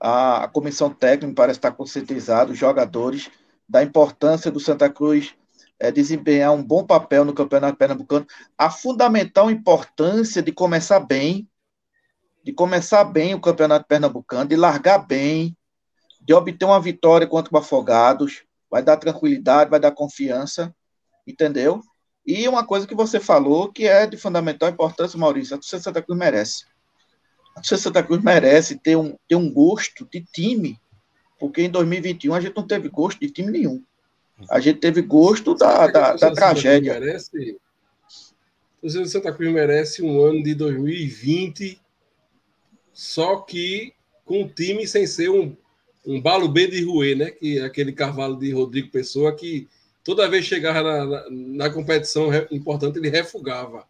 A, a comissão técnica parece estar conscientizada, os jogadores, da importância do Santa Cruz é, desempenhar um bom papel no Campeonato Pernambucano, a fundamental importância de começar bem, de começar bem o Campeonato Pernambucano, de largar bem, de obter uma vitória contra o Afogados, vai dar tranquilidade, vai dar confiança, entendeu? E uma coisa que você falou que é de fundamental importância, Maurício, a torcida Santa Cruz merece. A torcida Santa Cruz merece ter um, ter um gosto de time, porque em 2021 a gente não teve gosto de time nenhum. A gente teve gosto da, da, da tragédia. Merece, a torcida Santa Cruz merece um ano de 2020, só que com um time sem ser um um balo B de Rue, né? Que é aquele cavalo de Rodrigo Pessoa que toda vez chegava na, na, na competição importante ele refugava.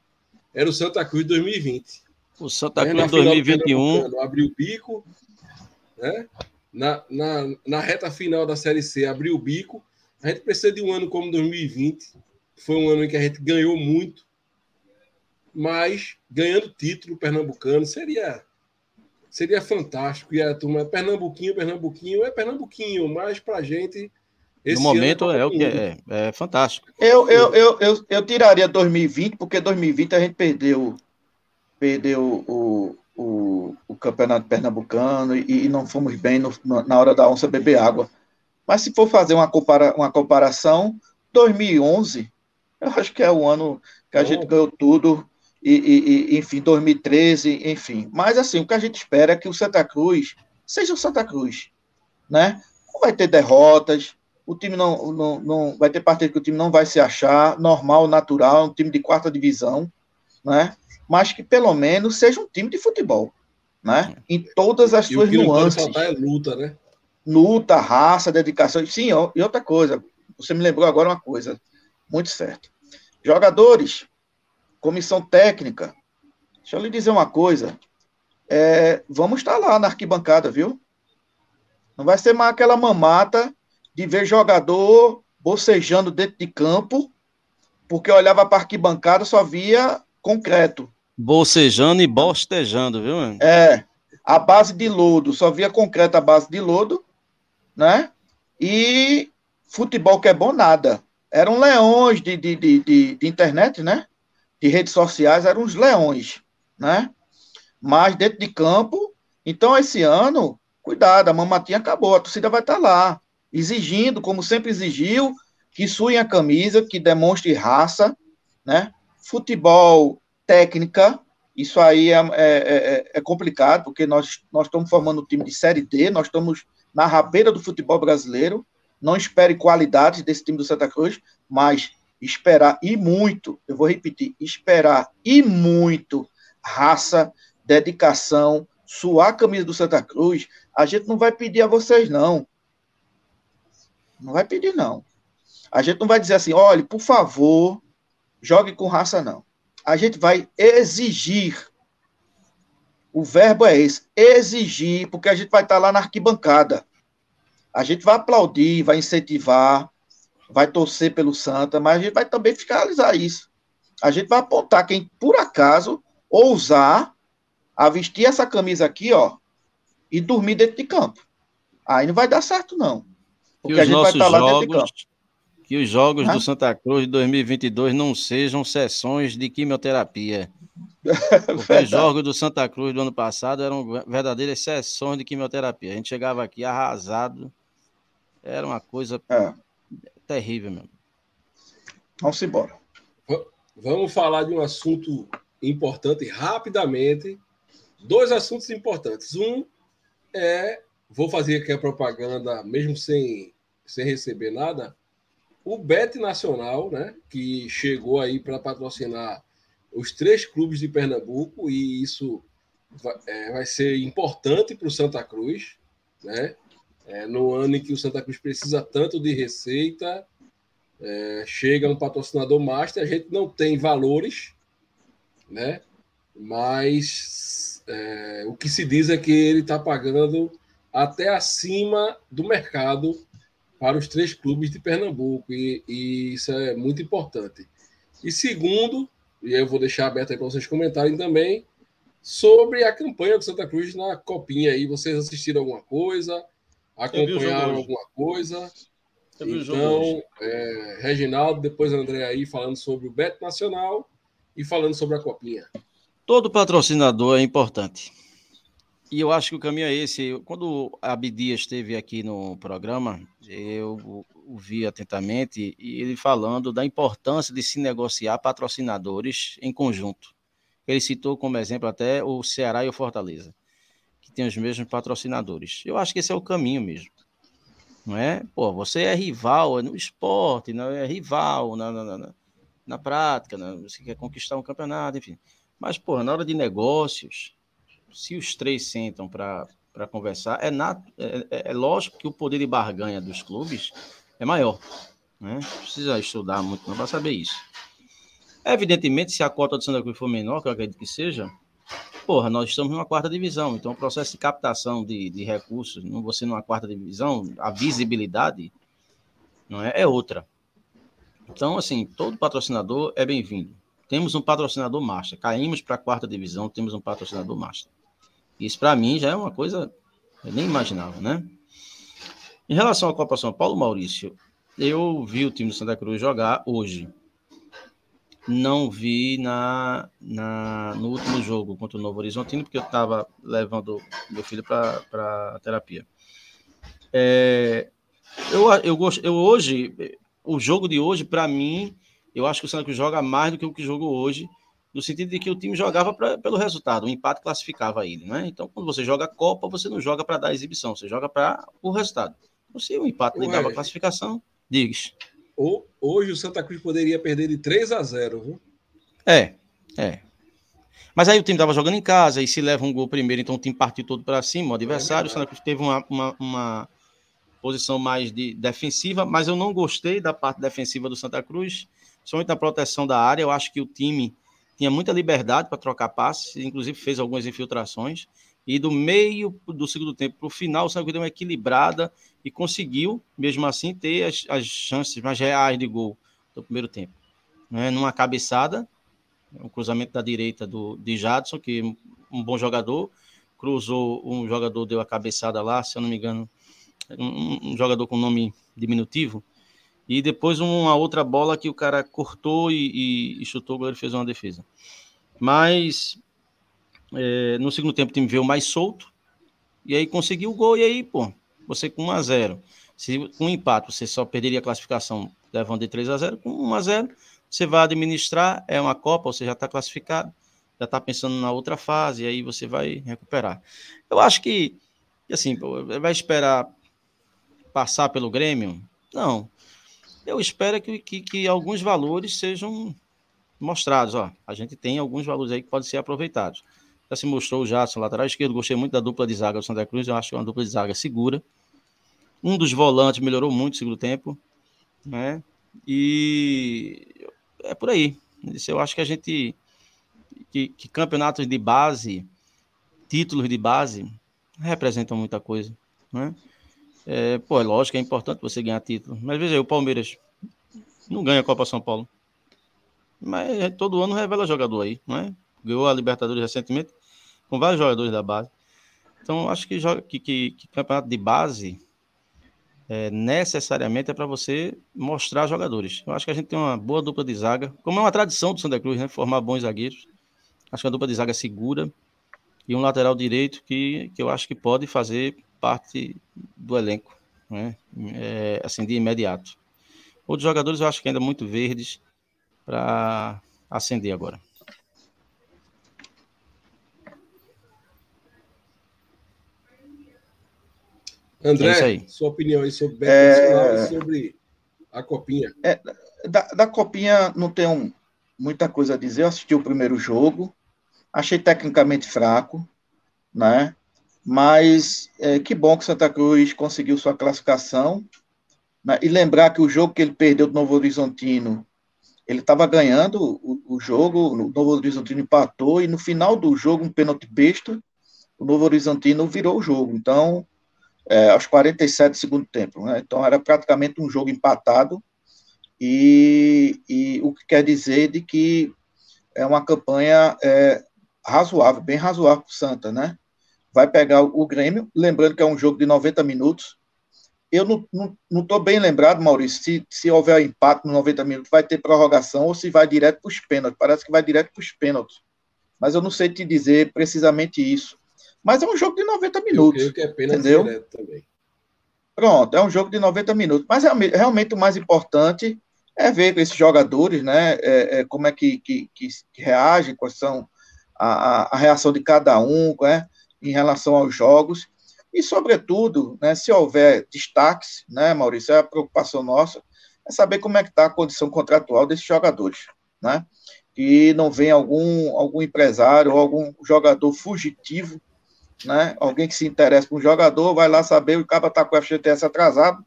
Era o Santa Cruz 2020. O Santa Cruz 2021 abriu o bico, né? Na, na, na reta final da Série C abriu o bico. A gente precisa de um ano como 2020. Foi um ano em que a gente ganhou muito, mas ganhando título pernambucano seria seria fantástico. E a turma, Pernambuquinho, Pernambuquinho, é Pernambuquinho, mas pra gente. no momento é, é o que é, é fantástico. Eu, eu, eu, eu, eu tiraria 2020, porque 2020 a gente perdeu, perdeu o, o, o campeonato pernambucano e, e não fomos bem no, na hora da onça beber água. Mas se for fazer uma, compara, uma comparação, 2011, eu acho que é o ano que a gente ganhou tudo e, e, enfim, 2013, enfim. Mas, assim, o que a gente espera é que o Santa Cruz seja o Santa Cruz, né? Não vai ter derrotas, o time não, não, não vai ter partidas que o time não vai se achar, normal, natural, um time de quarta divisão, né? Mas que pelo menos seja um time de futebol, né? Em todas as e suas o que nuances. Não pode faltar é luta, né? Luta, raça, dedicação. Sim, e outra coisa, você me lembrou agora uma coisa muito certa. Jogadores, comissão técnica. Deixa eu lhe dizer uma coisa. É, vamos estar lá na arquibancada, viu? Não vai ser mais aquela mamata de ver jogador bocejando dentro de campo, porque olhava para a arquibancada só via concreto. Bocejando e bostejando, viu? Mano? É, a base de lodo, só via concreto a base de lodo, né? E futebol que é bom, nada. Eram leões de, de, de, de, de internet, né? de redes sociais eram os leões, né? Mas dentro de campo, então esse ano, cuidado, a mamatinha acabou, a torcida vai estar lá, exigindo, como sempre exigiu, que suem a camisa, que demonstre raça, né? Futebol, técnica, isso aí é, é, é, é complicado, porque nós, nós estamos formando um time de Série D, nós estamos na rabeira do futebol brasileiro, não espere qualidade desse time do Santa Cruz, mas esperar e muito, eu vou repetir, esperar e muito raça, dedicação, suar a camisa do Santa Cruz, a gente não vai pedir a vocês, não. Não vai pedir, não. A gente não vai dizer assim, olhe, por favor, jogue com raça, não. A gente vai exigir. O verbo é esse, exigir, porque a gente vai estar lá na arquibancada. A gente vai aplaudir, vai incentivar, vai torcer pelo Santa, mas a gente vai também fiscalizar isso. A gente vai apontar quem, por acaso, ousar a vestir essa camisa aqui, ó, e dormir dentro de campo. Aí não vai dar certo, não. Porque a gente vai estar lá jogos, dentro de campo. Que os jogos do Santa Cruz de 2022 não sejam sessões de quimioterapia. Os jogos do Santa Cruz do ano passado eram verdadeiras sessões de quimioterapia. A gente chegava aqui arrasado. Era uma coisa é terrível mesmo. Vamos embora. vamos falar de um assunto importante rapidamente. Dois assuntos importantes. Um é, vou fazer aqui a propaganda, mesmo sem, sem receber nada, o Bet Nacional, né, que chegou aí para patrocinar os três clubes de Pernambuco, e isso vai, é, vai ser importante para o Santa Cruz, né? É, no ano em que o Santa Cruz precisa tanto de receita, é, chega um patrocinador master, a gente não tem valores, né? Mas é, o que se diz é que ele está pagando até acima do mercado para os três clubes de Pernambuco, e, e isso é muito importante. E segundo, e eu vou deixar aberto aí para vocês comentarem também, sobre a campanha do Santa Cruz na Copinha aí. Vocês assistiram alguma coisa? Acompanharam alguma coisa? Então, é, Reginaldo, depois André aí falando sobre o Beto Nacional e falando sobre a Copinha. Todo patrocinador é importante. E eu acho que o caminho é esse. Quando a Abdias esteve aqui no programa, eu o vi atentamente e ele falando da importância de se negociar patrocinadores em conjunto. Ele citou como exemplo até o Ceará e o Fortaleza, que tem os mesmos patrocinadores. Eu acho que esse é o caminho mesmo. Não é? Pô, você é rival é no esporte, não é rival na, na, na, na prática, né? você quer conquistar um campeonato, enfim. Mas, pô, na hora de negócios, se os três sentam para conversar, é, é, é, é, lógico que o poder de barganha dos clubes é maior. Né? Precisa estudar muito para saber isso. Evidentemente, se a cota do Santa Cruz for menor, que eu acredito que seja, porra, nós estamos numa quarta divisão, então o processo de captação de, de recursos, não você numa quarta divisão, a visibilidade não é, é outra. Então, assim, todo patrocinador é bem-vindo. Temos um patrocinador master, caímos para a quarta divisão, temos um patrocinador master. Isso para mim já é uma coisa eu nem imaginava, né? Em relação à Copa São Paulo, Maurício, eu vi o time do Santa Cruz jogar hoje não vi na, na, no último jogo contra o Novo Horizontino, porque eu estava levando meu filho para terapia. É, eu, eu, eu hoje, o jogo de hoje, para mim, eu acho que o Santa Cruz joga mais do que o que jogou hoje, no sentido de que o time jogava pra, pelo resultado, o empate classificava ele, né? Então, quando você joga Copa, você não joga para dar exibição, você joga para o resultado. Se o empate lhe dava a classificação, diz hoje o Santa Cruz poderia perder de 3 a 0, viu? É, é. Mas aí o time estava jogando em casa e se leva um gol primeiro, então o time partiu todo para cima. O adversário, é o Santa Cruz teve uma, uma, uma, posição mais de defensiva, mas eu não gostei da parte defensiva do Santa Cruz, somente na proteção da área. Eu acho que o time tinha muita liberdade para trocar passes, inclusive fez algumas infiltrações. E do meio do segundo tempo para o final, o Santa Cruz deu uma equilibrada e conseguiu, mesmo assim, ter as, as chances mais reais de gol do primeiro tempo. Né? Numa cabeçada, um cruzamento da direita do, de Jadson, que um bom jogador, cruzou, um jogador deu a cabeçada lá, se eu não me engano, um, um jogador com nome diminutivo, e depois uma outra bola que o cara cortou e, e, e chutou, o goleiro fez uma defesa. Mas é, no segundo tempo o time veio mais solto, e aí conseguiu o gol, e aí, pô, você com 1 a 0 Se com um empate você só perderia a classificação levando de 3 a 0 com 1 a 0 você vai administrar, é uma Copa, você já está classificado, já está pensando na outra fase, e aí você vai recuperar. Eu acho que, assim, vai esperar passar pelo Grêmio? Não. Eu espero que, que, que alguns valores sejam mostrados. Ó. A gente tem alguns valores aí que podem ser aproveitados. Já se mostrou o Jadson, lateral esquerdo. Gostei muito da dupla de zaga do Santa Cruz. Eu acho que é uma dupla de zaga segura. Um dos volantes melhorou muito no segundo tempo. Né? E é por aí. Eu acho que a gente. Que, que campeonatos de base, títulos de base, representam muita coisa. Né? É, pô, é lógico, é importante você ganhar título. Mas veja aí, o Palmeiras não ganha a Copa São Paulo. Mas todo ano revela jogador aí, não é? Ganhou a Libertadores recentemente com vários jogadores da base. Então, acho que, que, que, que campeonato de base é, necessariamente é para você mostrar jogadores. Eu acho que a gente tem uma boa dupla de zaga, como é uma tradição do Santa Cruz, né? Formar bons zagueiros. Acho que a dupla de zaga segura e um lateral direito que, que eu acho que pode fazer parte do elenco, né? É, assim, de imediato. Outros jogadores eu acho que ainda muito verdes para acender agora. André, é sua opinião aí sobre é... sobre a Copinha. É, da, da Copinha não tenho muita coisa a dizer. Eu assisti o primeiro jogo, achei tecnicamente fraco, né? Mas é, que bom que Santa Cruz conseguiu sua classificação. Né? E lembrar que o jogo que ele perdeu do Novo Horizontino, ele estava ganhando o, o, jogo, o Novo Horizontino empatou, e no final do jogo, um pênalti besta, o Novo Horizontino virou o jogo. Então, é, aos 47 do segundo tempo. Né? Então, era praticamente um jogo empatado, e, e, o que quer dizer de que é uma campanha é, razoável, bem razoável para o Santa, né? Vai pegar o Grêmio, lembrando que é um jogo de 90 minutos. Eu não estou bem lembrado, Maurício, se, se houver empate nos 90 minutos, vai ter prorrogação ou se vai direto para os pênaltis. Parece que vai direto para os pênaltis. Mas eu não sei te dizer precisamente isso. Mas é um jogo de 90 minutos. Eu creio que é entendeu? direto também. Pronto, é um jogo de 90 minutos. Mas realmente o mais importante é ver esses jogadores, né, é, é, como é que, que, que, reagem, quais são a, a, reação de cada um, né, em relação aos jogos, e, sobretudo, né, se houver destaques, né, Maurício, é a preocupação nossa, é saber como é que está a condição contratual desses jogadores, né, que não vem algum, algum empresário ou algum jogador fugitivo, né, alguém que se interessa por um jogador, vai lá saber, o cara está com o FGTS atrasado,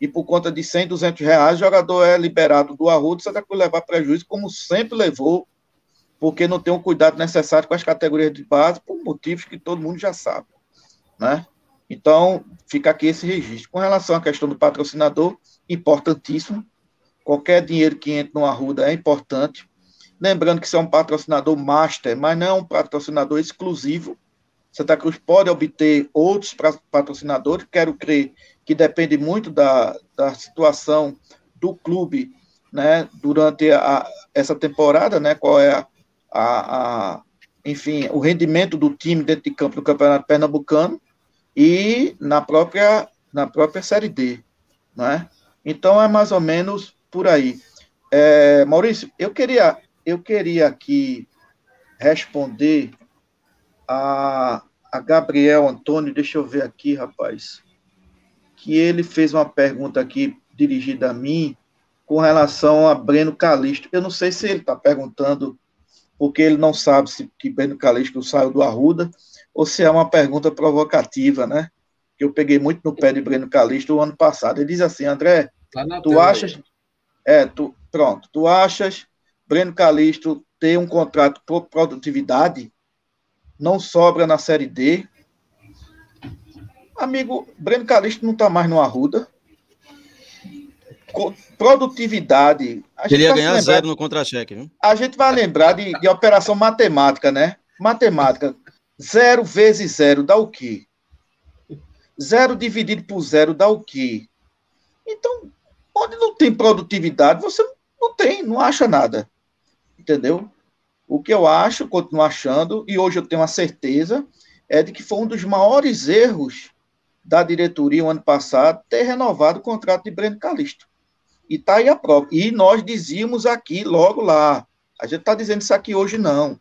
e por conta de 100, 200 reais, o jogador é liberado do Arruda, Santa Cruz levar prejuízo, como sempre levou, porque não tem o cuidado necessário com as categorias de base, por motivos que todo mundo já sabe, né? Então, fica aqui esse registro. Com relação à questão do patrocinador, importantíssimo, qualquer dinheiro que entre no Arruda é importante, lembrando que isso é um patrocinador master, mas não é um patrocinador exclusivo, Santa Cruz pode obter outros patrocinadores, quero crer que depende muito da, da situação do clube né, durante a, essa temporada, né, qual é a, a, a, enfim, o rendimento do time dentro de campo no Campeonato Pernambucano e na própria, na própria Série D. Né? Então é mais ou menos por aí. É, Maurício, eu queria, eu queria aqui responder a, a Gabriel Antônio, deixa eu ver aqui, rapaz, que ele fez uma pergunta aqui dirigida a mim com relação a Breno Calixto. Eu não sei se ele está perguntando porque ele não sabe se que Breno Calixto saiu do Arruda ou se é uma pergunta provocativa, né? Que eu peguei muito no pé de Breno Calixto o ano passado. Ele diz assim, André, tá tu achas... É, tu, pronto, tu achas Breno Calixto ter um contrato por produtividade não sobra na Série D. Amigo, Breno Calixto não está mais no Arruda. Produtividade. Ele ia ganhar zero no contra-cheque, viu? A gente vai lembrar de, de operação matemática, né? Matemática. Zero vezes zero dá o quê? Zero dividido por zero dá o quê? Então, onde não tem produtividade, você não tem, não acha nada. Entendeu? O que eu acho, continuo achando, e hoje eu tenho a certeza, é de que foi um dos maiores erros da diretoria o ano passado ter renovado o contrato de Breno Calixto. E está aí a prova. E nós dizíamos aqui, logo lá, a gente está dizendo isso aqui hoje não.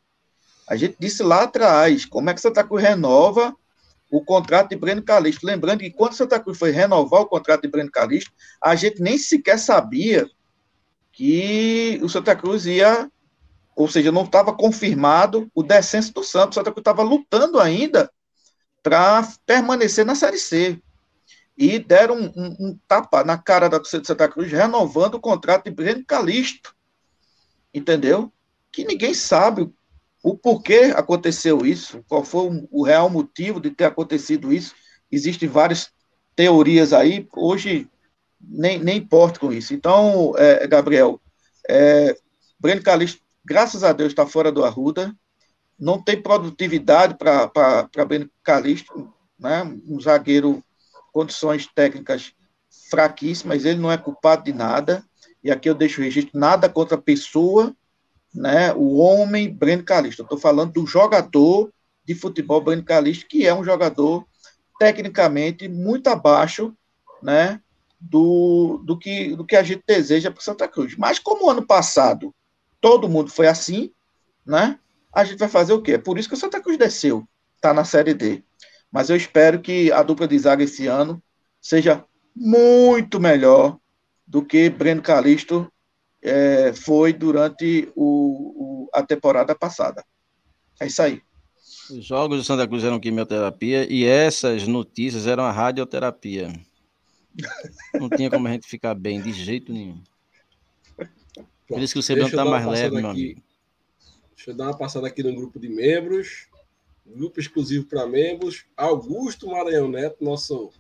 A gente disse lá atrás, como é que Santa Cruz renova o contrato de Breno Calixto. Lembrando que quando Santa Cruz foi renovar o contrato de Breno Calixto, a gente nem sequer sabia que o Santa Cruz ia ou seja, não estava confirmado o descenso do Santos, Santa Cruz estava lutando ainda para permanecer na Série C. E deram um, um, um, tapa na cara da torcida de Santa Cruz, renovando o contrato de Breno Calixto. Entendeu? Que ninguém sabe o porquê aconteceu isso, qual foi o, o real motivo de ter acontecido isso. Existem várias teorias aí, hoje nem, nem importa com isso. Então, é, Gabriel, é, Breno Calixto graças a Deus, está fora do Arruda, não tem produtividade para Breno Calixto, né? um zagueiro, condições técnicas fraquíssimas, ele não é culpado de nada, e aqui eu deixo o registro, nada contra a pessoa, né? o homem Breno Calixto, estou falando do jogador de futebol Breno Calixto, que é um jogador tecnicamente muito abaixo, né, do, do, que, do que a gente deseja para Santa Cruz. Mas como ano passado todo mundo foi assim, né? A gente vai fazer o quê? É por isso que o Santa Cruz desceu, tá na Série D. Mas eu espero que a dupla de zaga esse ano seja muito melhor do que Breno Calisto é, foi durante o, o, a temporada passada. É isso aí. Os jogos do Santa Cruz eram quimioterapia e essas notícias eram a radioterapia. Não tinha como a gente ficar bem de jeito nenhum. Por isso que o semblante está mais leve, aqui. meu amigo. Deixa eu dar uma passada aqui no grupo de membros. Grupo exclusivo para membros. Augusto Maranhão Neto, nosso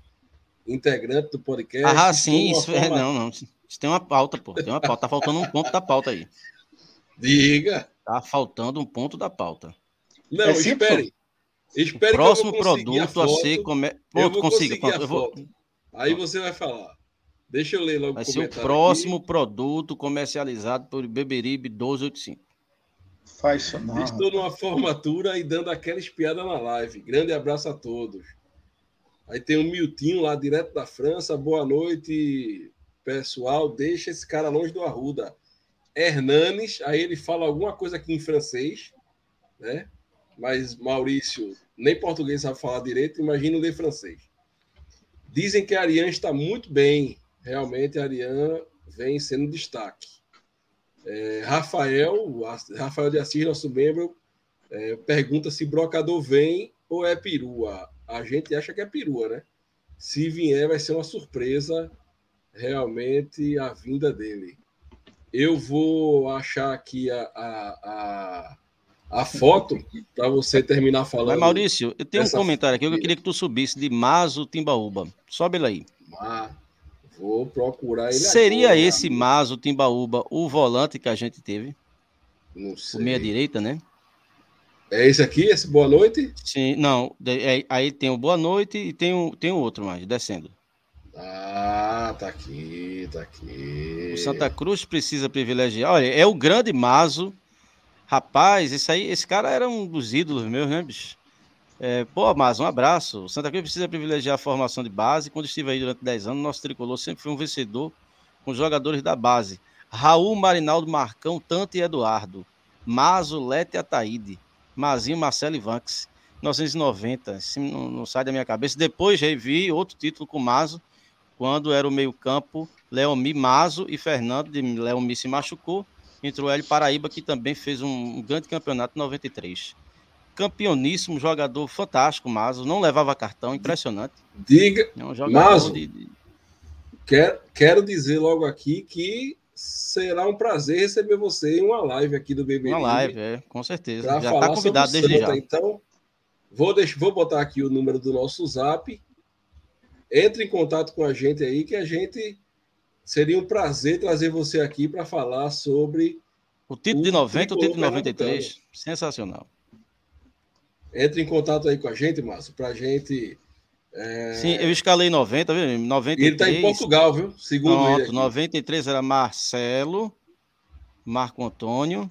integrante do podcast. Ah, sim, isso é. Não, não. Isso tem uma pauta, pô. Tem uma pauta. Tá faltando um ponto da pauta aí. Diga. Tá faltando um ponto da pauta. Não, é espere. Espere o próximo produto a, a ser come... Pronto, consiga. Pronto, eu vou... Aí você vai falar. Deixa eu ler logo vai o ser o próximo aqui. produto comercializado por Beberibe 1285. Faz não. Estou numa formatura e dando aquela espiada na live. Grande abraço a todos. Aí tem o um Miltinho lá, direto da França. Boa noite, pessoal. Deixa esse cara longe do Arruda. Hernanes, aí ele fala alguma coisa aqui em francês, né? Mas Maurício nem português sabe falar direito, imagina ler francês. Dizem que a Ariane está muito bem. Realmente a Ariane vem sendo destaque. É, Rafael, Rafael de Assis, nosso membro, é, pergunta se brocador vem ou é perua. A gente acha que é perua, né? Se vier, vai ser uma surpresa realmente a vinda dele. Eu vou achar aqui a, a, a, a foto para você terminar falando. Mas, Maurício, eu tenho um comentário aqui que eu queria que tu subisse de Mazo Timbaúba. Sobe ele aí. Ah, vou procurar ele Seria agora, esse. Mazo Timbaúba o volante que a gente teve? Não sei. O meia direita, né? É esse aqui, esse Boa Noite? Sim, não. É, aí tem o Boa Noite e tem o, tem o outro mais, descendo. Ah, tá aqui, tá aqui. O Santa Cruz precisa privilegiar. Olha, é o grande Mazo. Rapaz, esse aí, esse cara era um dos ídolos meus, né, bicho? É, pô, Mazo, um abraço. O Santa Cruz precisa privilegiar a formação de base. Quando estive aí durante 10 anos, nosso tricolor sempre foi um vencedor com jogadores da base. Raul, Marinaldo, Marcão, Tanto e Eduardo. Mazo, Lete e Ataíde. Mazinho, Marcelo e Vanks. 1990, assim, não, não sai da minha cabeça. Depois revi outro título com Mazo, quando era o meio-campo, Leomi Mazo e Fernando de Leomi se machucou. Entrou Hélio Paraíba, que também fez um grande campeonato em 93. Campeoníssimo, jogador fantástico, Mazo. Não levava cartão, impressionante. Diga, é um Mazo, de, de... Quero, quero dizer logo aqui que será um prazer receber você em uma live aqui do BBB. Uma live, é, com certeza. Já está convidado desde Santa. já. Então, vou, deixar, vou botar aqui o número do nosso zap entre em contato com a gente aí, que a gente seria um prazer trazer você aqui para falar sobre. O título de 90, o título de 93. Sensacional. Entre em contato aí com a gente, Márcio, para a gente. É... Sim, eu escalei 90, viu? 93. Ele está em Portugal, viu? Segundo Pronto, ele. 93 era Marcelo, Marco Antônio,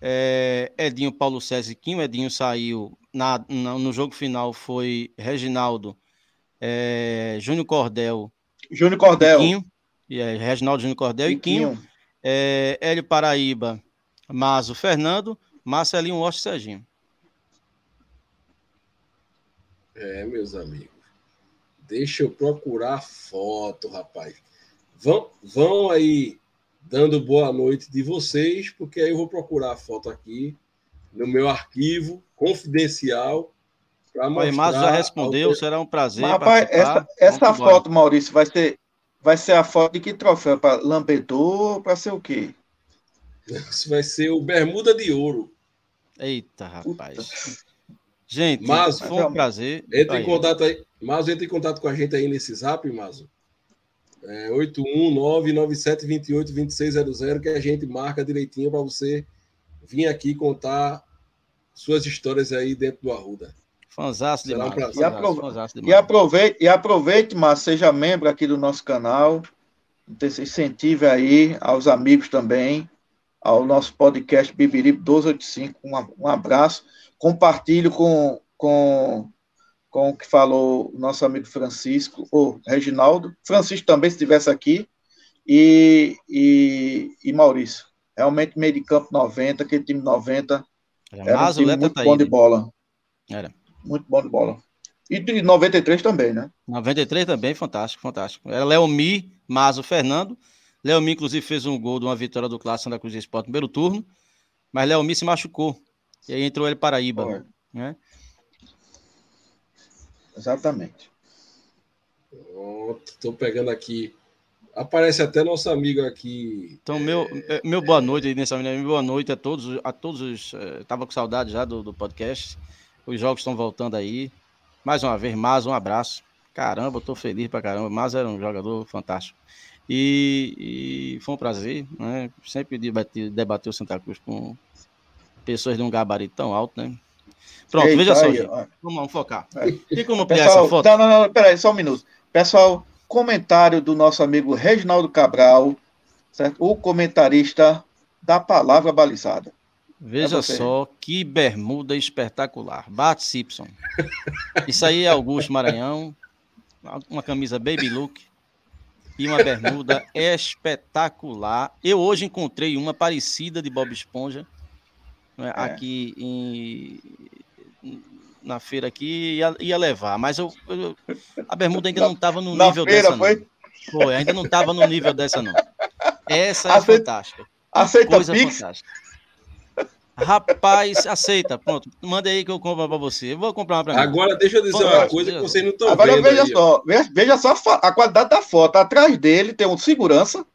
é, Edinho Paulo César Quinho. Edinho saiu na, na, no jogo final, foi Reginaldo é, Júnior Cordel. Júnior Cordel. Quinho, e é, Reginaldo Júnior Cordel e, e Quinho. Quinho. É, Hélio Paraíba, Mazo Fernando, Marcelinho Oste Serginho. É, meus amigos. Deixa eu procurar foto, rapaz. Vão, vão aí dando boa noite de vocês, porque aí eu vou procurar a foto aqui no meu arquivo confidencial o Márcio já respondeu, ao... será um prazer. Mas, rapaz, essa, essa foto, Maurício, vai ser, vai ser a foto de que troféu? Para Lampetor para ser o quê? Isso vai ser o Bermuda de Ouro. Eita, rapaz. Puta. Gente, Mas, foi um prazer. Entre em contato aí. Mazo, entre em contato com a gente aí nesse zap, Mazo. É 81997282600, que a gente marca direitinho para você vir aqui contar suas histórias aí dentro do Arruda. Fanzaço demais. Um e, aprove demais. e, aproveite, e aproveite, mas seja membro aqui do nosso canal. Incentive aí aos amigos também, ao nosso podcast Bibiribe 1285. Um, um abraço. Compartilhe com, com, com o que falou o nosso amigo Francisco, ou Reginaldo. Francisco também, se estivesse aqui. E, e, e Maurício. realmente meio de campo 90, aquele time 90. Era, era um time muito bom de bola. Era. Muito bom de bola. E de 93 também, né? 93 também, fantástico, fantástico. Era Leomi, Mazo, Fernando. Leomi, inclusive, fez um gol de uma vitória do Clássico da Cruz de Esporte no primeiro turno. Mas Leomi se machucou. E aí entrou ele Paraíba. Né? Exatamente. Estou pegando aqui. Aparece até nosso amigo aqui. Então, é... meu, meu boa noite aí nessa manhã. Boa noite a todos. A todos os. Estava com saudade já do, do podcast. Os jogos estão voltando aí. Mais uma vez, mais um abraço. Caramba, eu tô feliz pra caramba. Mas era um jogador fantástico. E, e foi um prazer, né? Sempre debater, debater o Santa Cruz com pessoas de um gabarito tão alto, né? Pronto, Eita, veja só, aí, Vamos, vamos focar. Tem como ampliar Pessoal, essa foto? Não, não, não, peraí, só um minuto. Pessoal, comentário do nosso amigo Reginaldo Cabral, certo? o comentarista da palavra balizada. Veja é só que bermuda espetacular. Bart Simpson. Isso aí é Augusto Maranhão. Uma camisa baby look e uma bermuda espetacular. Eu hoje encontrei uma parecida de Bob Esponja né, é. aqui em, na feira aqui ia, ia levar, mas eu, eu, a bermuda ainda não estava no nível feira, dessa foi? não. Foi, ainda não estava no nível dessa não. Essa é aceita, fantástica. Aceita coisa Pix? fantástica. Rapaz, aceita. Pronto, manda aí que eu compro para você. Eu vou comprar uma para mim. Agora deixa eu dizer Pô, uma coisa que vocês não estão vendo. Agora veja aí, só, veja, veja só a qualidade da foto. Atrás dele tem um segurança,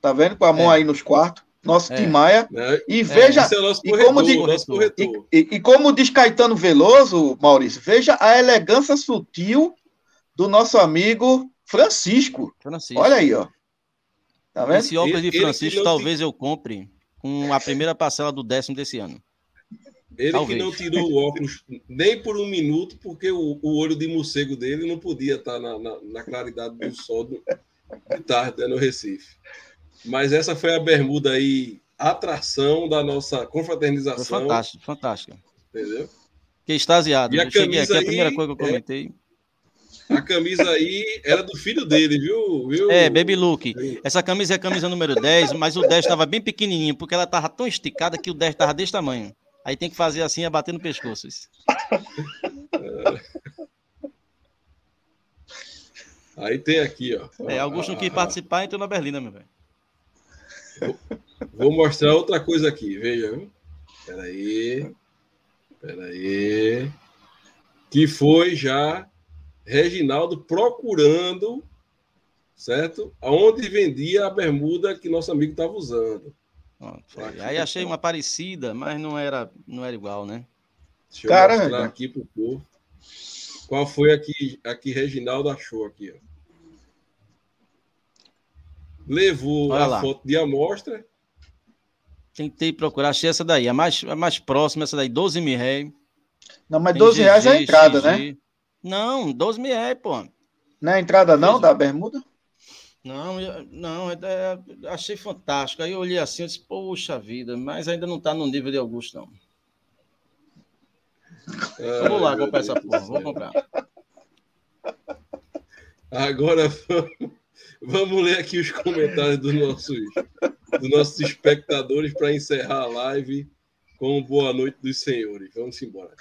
tá vendo? Com a mão é. aí nos quartos. Nosso é. Tim Maia. É. E veja. É e, como diz, e, e, e, como diz Caetano Veloso, Maurício, veja a elegância sutil do nosso amigo Francisco. Francisco. Olha aí, ó. Tá vendo? Esse óculos de Francisco talvez eu compre com a primeira parcela do décimo desse ano. Ele Talvez. que não tirou o óculos nem por um minuto, porque o, o olho de morcego dele não podia estar na, na, na claridade do sol do, de tarde né, no Recife. Mas essa foi a bermuda aí, atração da nossa confraternização. Foi fantástico, fantástico. Entendeu? Fiquei extasiado. E a cheguei aqui, aí, a primeira coisa que eu é comentei. É a camisa aí era do filho dele, viu? viu? É, Baby Luke. Essa camisa é a camisa número 10, mas o 10 estava bem pequenininho, porque ela estava tão esticada que o 10 estava desse tamanho. Aí tem que fazer assim, é bater no pescoço. Isso. Aí tem aqui, ó. É, Augusto não quis participar, entrou na Berlina, meu velho. Vou mostrar outra coisa aqui, veja. Peraí. Peraí. Que foi já Reginaldo procurando, certo? Aonde vendia a bermuda que nosso amigo estava usando. Aí achei uma parecida, mas não era, não era igual, né? Deixa eu Caramba. mostrar aqui pro povo. Qual foi a que, a que Reginaldo achou aqui, ó. Levou Olha a lá. foto de amostra. Tentei procurar, achei essa daí, a mais, a mais próxima, essa daí, 12 mil reais. Não, mas 12 reais é a entrada, né? Não, 12 mil reais, pô. Não é entrada não da bermuda? Não, não, é, é, achei fantástico. Aí eu olhei assim e disse, poxa vida, mas ainda não tá no nível de Augusto, não. É, vou lá comprar essa porra, vou comprar. Agora vamos ler aqui os comentários dos nossos, dos nossos espectadores para encerrar a live com boa noite dos senhores. Vamos embora.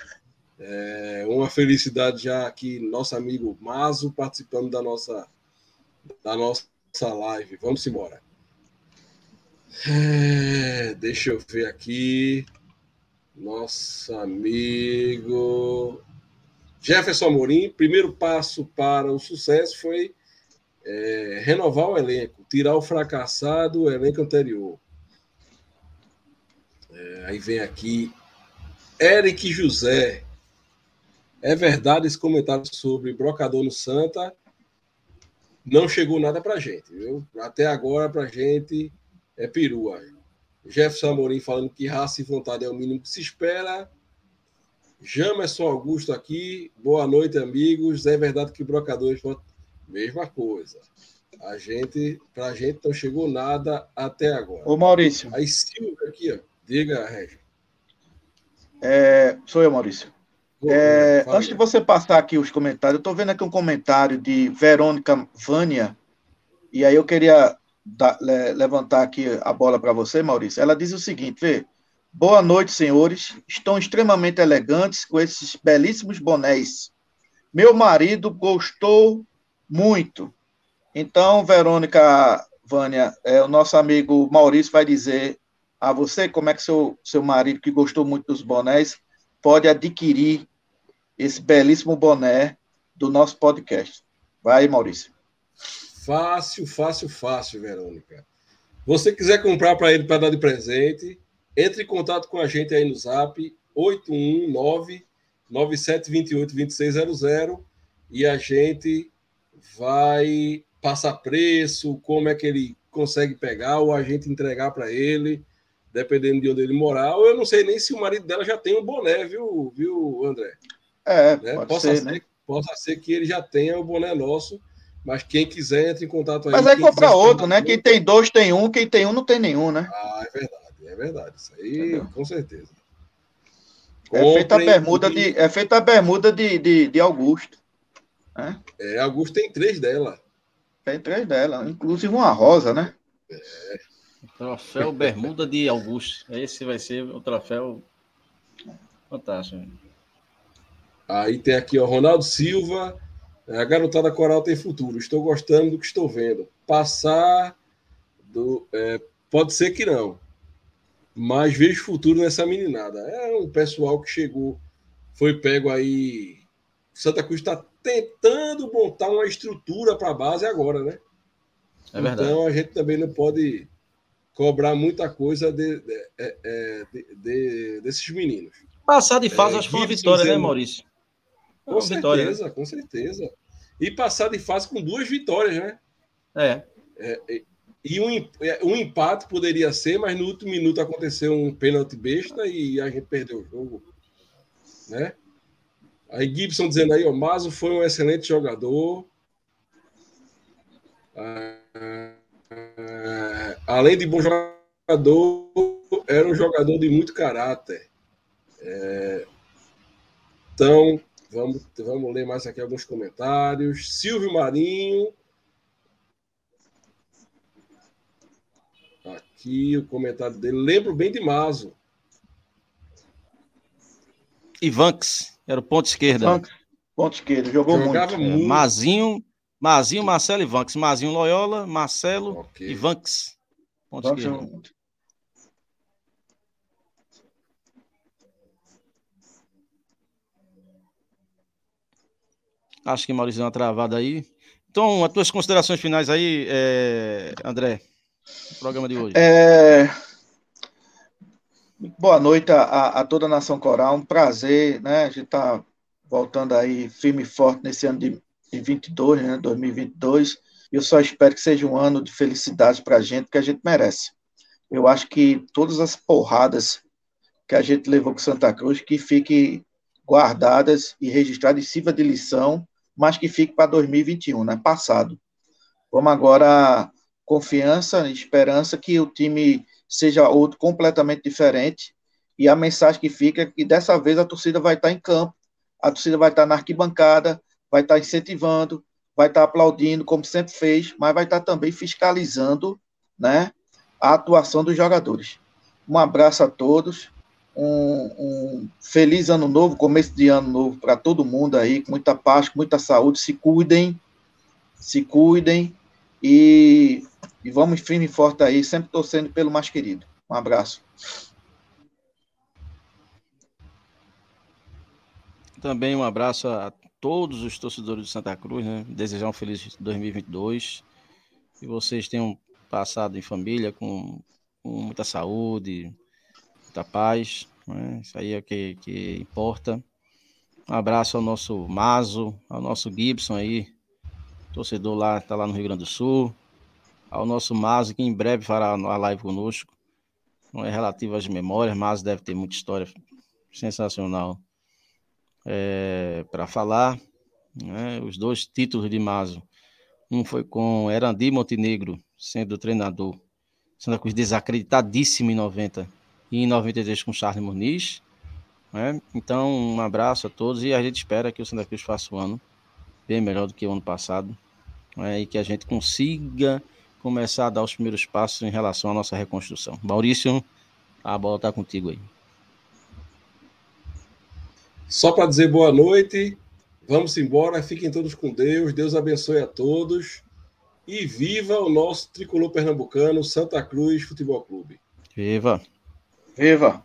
É uma felicidade já aqui, nosso amigo Mazo participando da nossa, da nossa live. Vamos embora. É, deixa eu ver aqui. Nosso amigo Jefferson Amorim. Primeiro passo para o sucesso foi é, renovar o elenco, tirar o fracassado do elenco anterior. É, aí vem aqui Eric José. É verdade esse comentário sobre brocador no Santa. Não chegou nada para gente, viu? Até agora para gente é perua. Jefferson Amorim falando que raça e vontade é o mínimo que se espera. Jamerson Augusto aqui. Boa noite, amigos. É verdade que brocadores mesma coisa. A gente, pra gente não chegou nada até agora. Ô Maurício. Aí Silvia aqui, ó. Diga, Régio. É, sou eu, Maurício. É, antes de você passar aqui os comentários, eu estou vendo aqui um comentário de Verônica Vânia, e aí eu queria da, le, levantar aqui a bola para você, Maurício. Ela diz o seguinte: vê. Boa noite, senhores. Estão extremamente elegantes com esses belíssimos bonés. Meu marido gostou muito. Então, Verônica Vânia, é, o nosso amigo Maurício vai dizer a você como é que seu, seu marido, que gostou muito dos bonés, pode adquirir esse belíssimo boné do nosso podcast. Vai, Maurício. Fácil, fácil, fácil, Verônica. Você quiser comprar para ele para dar de presente, entre em contato com a gente aí no Zap 819 9728 2600 e a gente vai passar preço, como é que ele consegue pegar ou a gente entregar para ele, dependendo de onde ele morar. Ou eu não sei nem se o marido dela já tem um boné, viu, viu André? É, né? pode possa ser, ser, né? Possa ser que ele já tenha o boné nosso, mas quem quiser entre em contato aí. Mas aí compra outro, né? Quem tem dois tem um, quem tem um não tem nenhum, né? Ah, é verdade, é verdade. Isso aí, Entendeu? com certeza. É feita a bermuda, de, é feita a bermuda de, de, de Augusto. Né? É, Augusto tem três dela. Tem três dela, inclusive uma rosa, né? É. Troféu Bermuda de Augusto. Esse vai ser o troféu fantástico. Aí tem aqui, o Ronaldo Silva. A garotada coral tem futuro. Estou gostando do que estou vendo. Passar do. É, pode ser que não. Mas vejo futuro nessa meninada. É um pessoal que chegou, foi pego aí. Santa Cruz está tentando montar uma estrutura para a base agora, né? É verdade. Então a gente também não pode cobrar muita coisa de, de, é, é, de, de desses meninos. Passar de fase, é, acho que foi uma vitória, né, Maurício? Com uma certeza, vitória, com certeza. E passar de fase com duas vitórias, né? É. é e um, um empate poderia ser, mas no último minuto aconteceu um pênalti besta e a gente perdeu o jogo. Né? Aí Gibson dizendo aí, ó, Mazo foi um excelente jogador. Ah, além de bom jogador, era um jogador de muito caráter. É, então, vamos, vamos ler mais aqui alguns comentários. Silvio Marinho. Aqui o comentário dele. Lembro bem de Mazo. Ivanks. Era o ponto esquerda. Ponto esquerdo, jogou Jogava muito. muito. É, Mazinho, Mazinho, Marcelo e Vanks. Mazinho Loyola, Marcelo okay. e Vanks. Ponto Vanks esquerdo. Acho que Maurício deu uma travada aí. Então, as tuas considerações finais aí, é... André, programa de hoje. É... Boa noite a, a, toda a nação coral, um prazer, né? A gente está voltando aí firme e forte nesse ano de, de 22, né? 2022. Eu só espero que seja um ano de felicidade para a gente, que a gente merece. Eu acho que todas as porradas que a gente levou com Santa Cruz, que fiquem guardadas e registradas e sirva de lição, mas que fique para 2021, né? Passado. Vamos agora confiança, esperança que o time seja outro completamente diferente. E a mensagem que fica é que dessa vez a torcida vai estar em campo, a torcida vai estar na arquibancada, vai estar incentivando, vai estar aplaudindo, como sempre fez, mas vai estar também fiscalizando né, a atuação dos jogadores. Um abraço a todos, um, um feliz ano novo, começo de ano novo para todo mundo aí, com muita paz, com muita saúde. Se cuidem, se cuidem e e vamos firme e forte aí, sempre torcendo pelo mais querido. Um abraço. Também um abraço a todos os torcedores de Santa Cruz, né? Desejar um feliz 2022. Que vocês tenham passado em família com, com muita saúde, muita paz. Né? Isso aí é o que, que importa. Um abraço ao nosso Mazo, ao nosso Gibson aí, torcedor lá, tá lá no Rio Grande do Sul ao nosso Mazo, que em breve fará a live conosco. Não é relativo às memórias, mas deve ter muita história sensacional é, para falar. Né? Os dois títulos de Mazo. Um foi com Erandi Montenegro, sendo treinador. Santa Cruz desacreditadíssimo em 90 e em 93 com Charles Muniz. Né? Então, um abraço a todos e a gente espera que o Santa Cruz faça o ano bem melhor do que o ano passado né? e que a gente consiga começar a dar os primeiros passos em relação à nossa reconstrução. Maurício, a bola está contigo aí. Só para dizer boa noite, vamos embora, fiquem todos com Deus, Deus abençoe a todos e viva o nosso tricolor pernambucano Santa Cruz Futebol Clube. Viva! Viva!